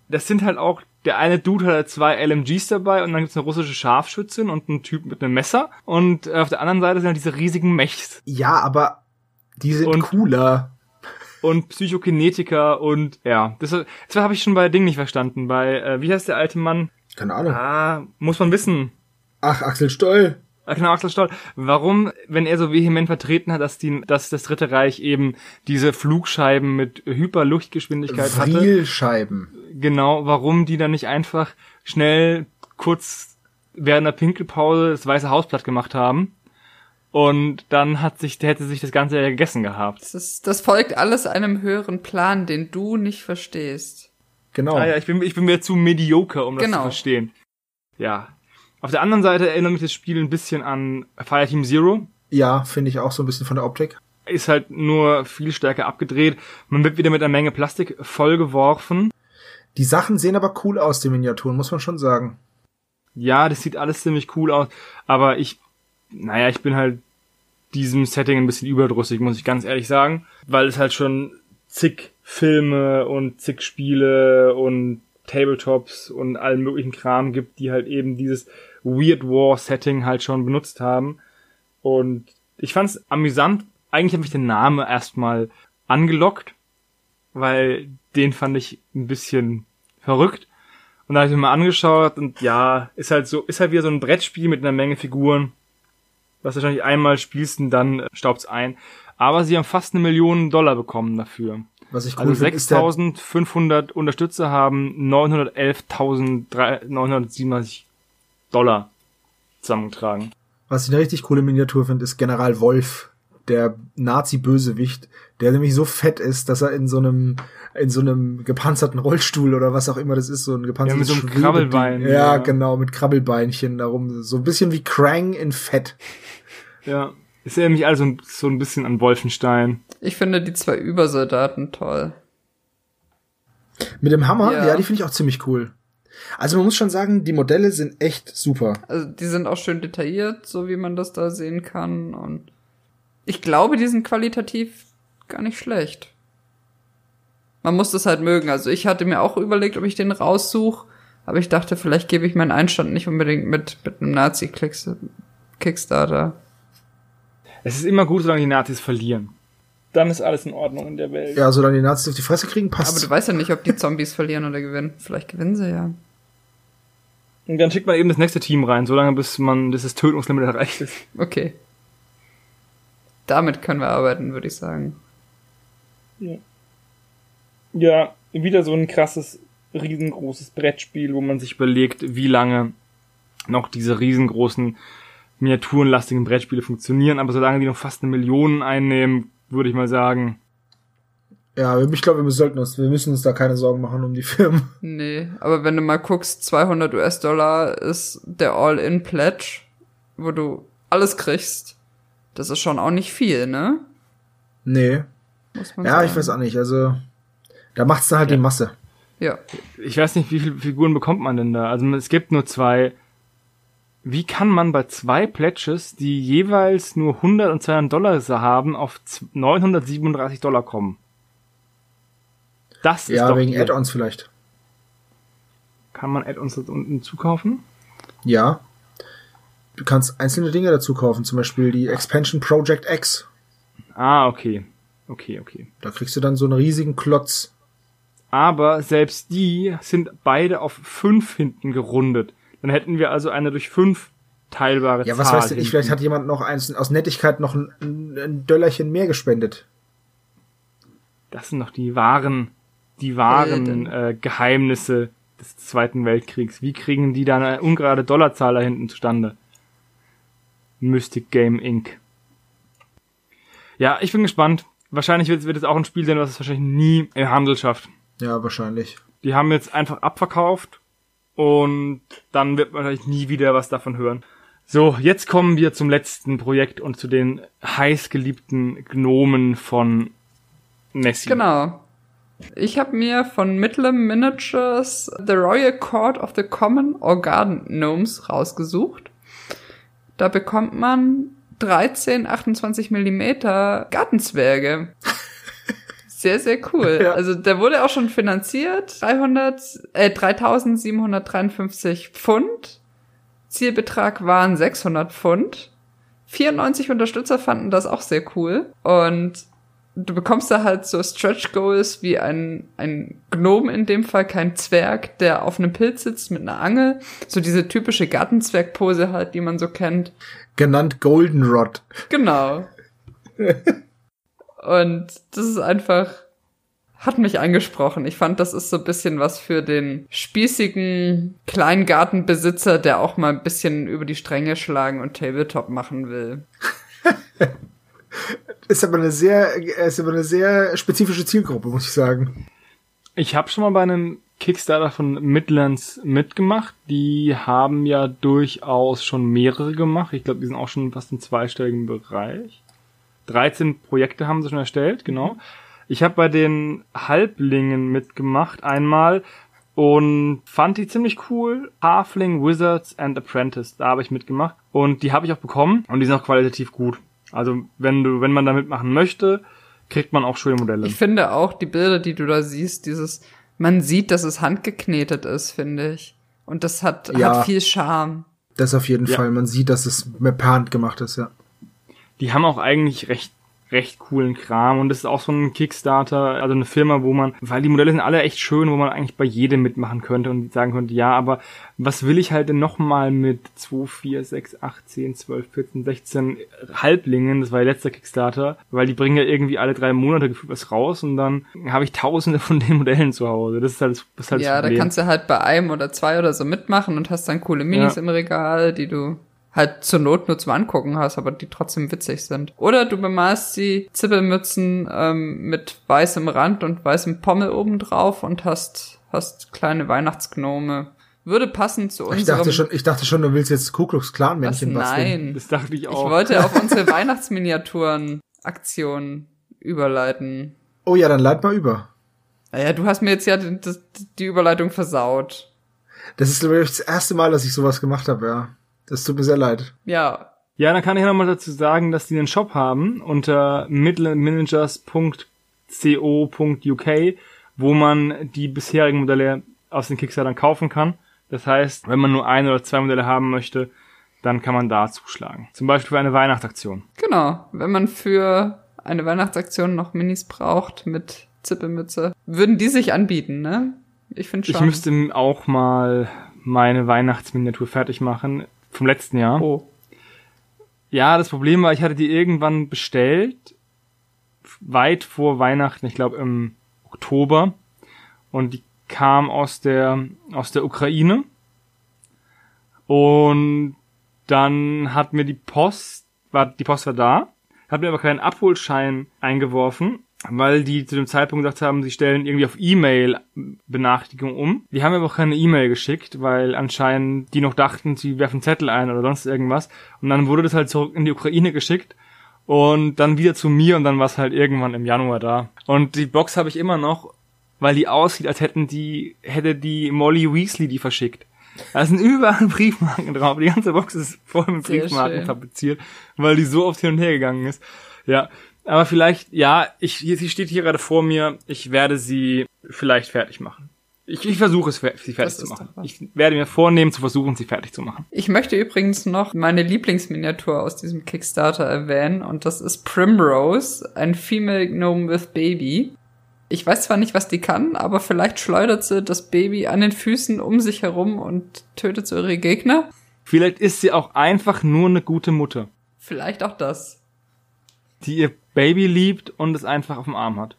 das sind halt auch, der eine Dude hat halt zwei LMGs dabei und dann gibt's eine russische Scharfschützin und einen Typ mit einem Messer und auf der anderen Seite sind halt diese riesigen Mechs Ja, aber die sind Und- cooler. und Psychokinetiker und ja, das, das habe ich schon bei Ding nicht verstanden, bei, äh, wie heißt der alte Mann? Keine Ahnung. Ah, muss man wissen. Ach, Axel Stoll. Genau, Axel Stoll. Warum, wenn er so vehement vertreten hat, dass, die, dass das Dritte Reich eben diese Flugscheiben mit Hyperluftgeschwindigkeit hatte, Vrilscheiben. genau, warum die dann nicht einfach schnell kurz während der Pinkelpause das Weiße Haus platt gemacht haben und dann hat sich, hätte sich das Ganze ja gegessen gehabt. Das, ist, das folgt alles einem höheren Plan, den du nicht verstehst. Genau. Ah ja, ich bin, ich bin mir zu mediocre, um das Genau. zu verstehen. Ja. Auf der anderen Seite erinnert mich das Spiel ein bisschen an Fireteam Zero. Ja, finde ich auch so ein bisschen von der Optik. Ist halt nur viel stärker abgedreht. Man wird wieder mit einer Menge Plastik vollgeworfen. Die Sachen sehen aber cool aus, die Miniaturen, muss man schon sagen. Ja, das sieht alles ziemlich cool aus. Aber ich, naja, ich bin halt diesem Setting ein bisschen überdrüssig, muss ich ganz ehrlich sagen. Weil es halt schon zig Filme und zig Spiele und Tabletops und allen möglichen Kram gibt, die halt eben dieses Weird War Setting halt schon benutzt haben. Und ich fand's amüsant. Eigentlich hat mich der Name erstmal angelockt, weil den fand ich ein bisschen verrückt. Und da habe ich mir mal angeschaut und ja, ist halt so, ist halt wieder so ein Brettspiel mit einer Menge Figuren, was wahrscheinlich einmal spielst und dann äh, staubt's ein. Aber sie haben fast eine Million Dollar bekommen dafür. Was ich cool Also finde, ist der, 6.500 Unterstützer haben 911.937 Dollar zusammengetragen. was ich eine richtig coole Miniatur finde, ist General Wolf. der Nazi-Bösewicht, der nämlich so fett ist, dass er in so einem in so einem gepanzerten Rollstuhl oder was auch immer das ist, so ein gepanzertes Ja, mit so einem. Krabbelbein, Ja, ja. genau, mit Krabbelbeinchen darum. So ein bisschen wie Krang in Fett. Ja. Ist ja nämlich alles so ein, so ein bisschen an Wolfenstein. Ich finde die zwei Übersoldaten toll. Mit dem Hammer, Ja. ja, die finde ich auch ziemlich cool. Also man muss schon sagen, die Modelle sind echt super. Also die sind auch schön detailliert, so wie man das da sehen kann. Und ich glaube, die sind qualitativ gar nicht schlecht. Man muss das halt mögen. Also ich hatte mir auch überlegt, ob ich den raussuche, aber ich dachte, vielleicht gebe ich meinen Einstand nicht unbedingt mit, mit einem Nazi-Kickstarter. Es ist immer gut, solange die Nazis verlieren. Dann ist alles in Ordnung in der Welt. Ja, solange die Nazis auf die Fresse kriegen, Aber passt. du weißt ja nicht, ob die Zombies verlieren oder gewinnen. Vielleicht gewinnen sie ja. Und dann schickt man eben das nächste Team rein, solange bis man dieses Tötungslimit erreicht ist. Okay. Damit können wir arbeiten, würde ich sagen. Ja, wieder so ein krasses, riesengroßes Brettspiel, wo man sich überlegt, wie lange noch diese riesengroßen, miniaturenlastigen Brettspiele funktionieren. Aber solange die noch fast eine Million einnehmen, würde ich mal sagen, Ja, ich glaube, wir sollten uns, wir müssen uns da keine Sorgen machen um die Firmen. Nee, aber wenn du mal guckst, 200 US-Dollar ist der All-In-Pledge, wo du alles kriegst. Das ist schon auch nicht viel, ne? Nee. Muss man Ja, sagen. ich weiß auch nicht. Also, da macht's dann halt die Masse. Ja, ich weiß nicht, wie viele Figuren bekommt man denn da? Also es gibt nur zwei. Wie kann man bei zwei Pledges, die jeweils nur 100 und 200 Dollar haben, auf z- 937 Dollar kommen? Das ist Ja, doch wegen. Add-ons vielleicht. Kann man Add-ons dort unten zukaufen? Ja. Du kannst einzelne Dinge dazu kaufen, zum Beispiel die Expansion Project X. Ah, okay. Okay, okay. Da kriegst du dann so einen riesigen Klotz. Aber selbst die sind beide auf 5 hinten gerundet. Dann hätten wir also eine durch 5 teilbare Ja, Zahl. was weiß ich, hinten. vielleicht hat jemand noch eins aus Nettigkeit noch ein, ein Döllerchen mehr gespendet. Das sind noch die wahren, die wahren Helden. äh, Geheimnisse des Zweiten Weltkriegs. Wie kriegen die da eine ungerade Dollarzahl da hinten zustande? Mystic Game Inc. Ja, ich bin gespannt. Wahrscheinlich wird, wird es auch ein Spiel sein, was es wahrscheinlich nie im Handel schafft. Ja, wahrscheinlich. Die haben jetzt einfach abverkauft und dann wird man wahrscheinlich nie wieder was davon hören. So, jetzt kommen wir zum letzten Projekt und zu den heißgeliebten Gnomen von Nessie. genau. Ich habe mir von Midlam Miniatures The Royal Court of the Common or Garden Gnomes rausgesucht. Da bekommt man 13 28 Millimeter Gartenzwerge. Sehr, sehr cool. Ja. Also der wurde auch schon finanziert. 300, äh, 3753 Pfund. Zielbetrag waren 600 Pfund. 94 Unterstützer fanden das auch sehr cool. Und du bekommst da halt so Stretch Goals wie ein, ein Gnom in dem Fall, kein Zwerg, der auf einem Pilz sitzt mit einer Angel. So diese typische Gartenzwergpose halt, die man so kennt. Genannt Goldenrod. Genau. Und das ist einfach, hat mich angesprochen. Ich fand, das ist so ein bisschen was für den spießigen Kleingartenbesitzer, der auch mal ein bisschen über die Stränge schlagen und Tabletop machen will. Ist aber eine sehr, ist aber eine sehr spezifische Zielgruppe, muss ich sagen. Ich habe schon mal bei einem Kickstarter von Midlands mitgemacht. Die haben ja durchaus schon mehrere gemacht. Ich glaube, die sind auch schon fast im zweistelligen Bereich. 13 Projekte haben sie schon erstellt, genau. Ich habe bei den Halblingen mitgemacht einmal und fand die ziemlich cool. Halfling, Wizards and Apprentice, da habe ich mitgemacht und die habe ich auch bekommen und die sind auch qualitativ gut. Also wenn du, wenn man da mitmachen möchte, kriegt man auch schöne Modelle. Ich finde auch die Bilder, die du da siehst, dieses, man sieht, dass es handgeknetet ist, finde ich. Und das hat, Ja. hat viel Charme. Das auf jeden Ja. Fall. Man sieht, dass es mit per Hand gemacht ist, ja. Die haben auch eigentlich recht recht coolen Kram und das ist auch so ein Kickstarter, also eine Firma, wo man, weil die Modelle sind alle echt schön, wo man eigentlich bei jedem mitmachen könnte und sagen könnte, ja, aber was will ich halt denn nochmal mit 2, 4, 6, 8, 10, 12, 14, 16 Halblingen, das war der letzte Kickstarter, weil die bringen ja irgendwie alle drei Monate gefühlt was raus und dann habe ich tausende von den Modellen zu Hause. Das ist halt das, ist halt ja, das da Problem. kannst du halt bei einem oder zwei oder so mitmachen und hast dann coole Minis Ja. im Regal, die du halt zur Not nur zum Angucken hast, aber die trotzdem witzig sind. Oder du bemalst die Zippelmützen ähm, mit weißem Rand und weißem Pommel oben drauf und hast, hast kleine Weihnachtsgnome. Würde passen zu unserem... Ich dachte schon, ich dachte schon, du willst jetzt Ku Klux Klan Was? Männchen basteln. Nein. Das dachte ich Ich auch. wollte auf unsere Weihnachtsminiaturen-Aktion überleiten. Oh ja, dann leit mal über. Naja, du hast mir jetzt ja die, die- die Überleitung versaut. Das ist glaube ich das erste Mal, dass ich sowas gemacht habe, ja. Das tut mir sehr leid. Ja, Ja, dann kann ich nochmal dazu sagen, dass die einen Shop haben unter midlandmanagers.co.uk, wo man die bisherigen Modelle aus den Kickstartern kaufen kann. Das heißt, wenn man nur ein oder zwei Modelle haben möchte, dann kann man da zuschlagen. Zum Beispiel für eine Weihnachtsaktion. genau. Wenn man für eine Weihnachtsaktion noch Minis braucht mit Zippelmütze, würden die sich anbieten, ne? Ich finde schon. Ich müsste auch mal meine Weihnachtsminiatur fertig machen vom letzten Jahr. Oh. Ja, das Problem war, ich hatte die irgendwann bestellt, weit vor Weihnachten, ich glaube im Oktober, und die kam aus der aus der Ukraine. Und dann hat mir die Post, war die Post war da, hat mir aber keinen Abholschein eingeworfen, weil die zu dem Zeitpunkt gesagt haben, sie stellen irgendwie auf E-Mail Benachrichtigung um. Die haben aber auch keine E-Mail geschickt, weil anscheinend die noch dachten, sie werfen Zettel ein oder sonst irgendwas. Und dann wurde das halt zurück in die Ukraine geschickt und dann wieder zu mir und dann war es halt irgendwann im Januar da. Und die Box habe ich immer noch, weil die aussieht, als hätten die, hätte die Molly Weasley die verschickt. Da sind überall Briefmarken drauf. Die ganze Box ist voll mit Sehr Briefmarken schön. tapeziert, weil die so oft hin und her gegangen ist. Ja, aber vielleicht, ja, ich, sie steht hier gerade vor mir. Ich werde sie vielleicht fertig machen. Ich, ich versuche es, sie fertig Das zu machen. Ich werde mir vornehmen, zu versuchen, sie fertig zu machen. Ich möchte übrigens noch meine Lieblingsminiatur aus diesem Kickstarter erwähnen und das ist Primrose, ein Female Gnome with Baby. Ich weiß zwar nicht, was die kann, aber vielleicht schleudert sie das Baby an den Füßen um sich herum und tötet so ihre Gegner. Vielleicht ist sie auch einfach nur eine gute Mutter, Vielleicht auch das. Die ihr Baby liebt und es einfach auf dem Arm hat.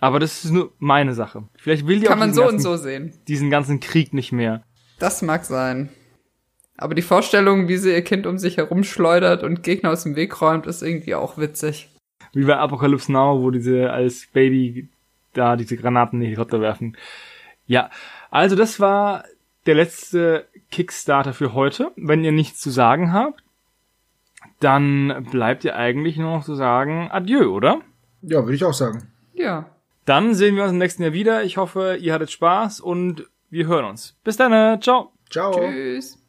Aber das ist nur meine Sache. Vielleicht will die Kann auch man diesen so ganzen, und so sehen. diesen ganzen Krieg nicht mehr. Das mag sein. Aber die Vorstellung, wie sie ihr Kind um sich herum schleudert und Gegner aus dem Weg räumt, ist irgendwie auch witzig. Wie bei Apocalypse Now, wo diese als Baby da diese Granaten in die Helikopter werfen. Ja, also das war der letzte Kickstarter für heute. Wenn ihr nichts zu sagen habt, dann bleibt ihr eigentlich nur noch zu sagen Adieu, oder? Ja, würde ich auch sagen. Ja. Dann sehen wir uns im nächsten Jahr wieder. Ich hoffe, ihr hattet Spaß und wir hören uns. Bis dann, ciao. Ciao. Tschüss.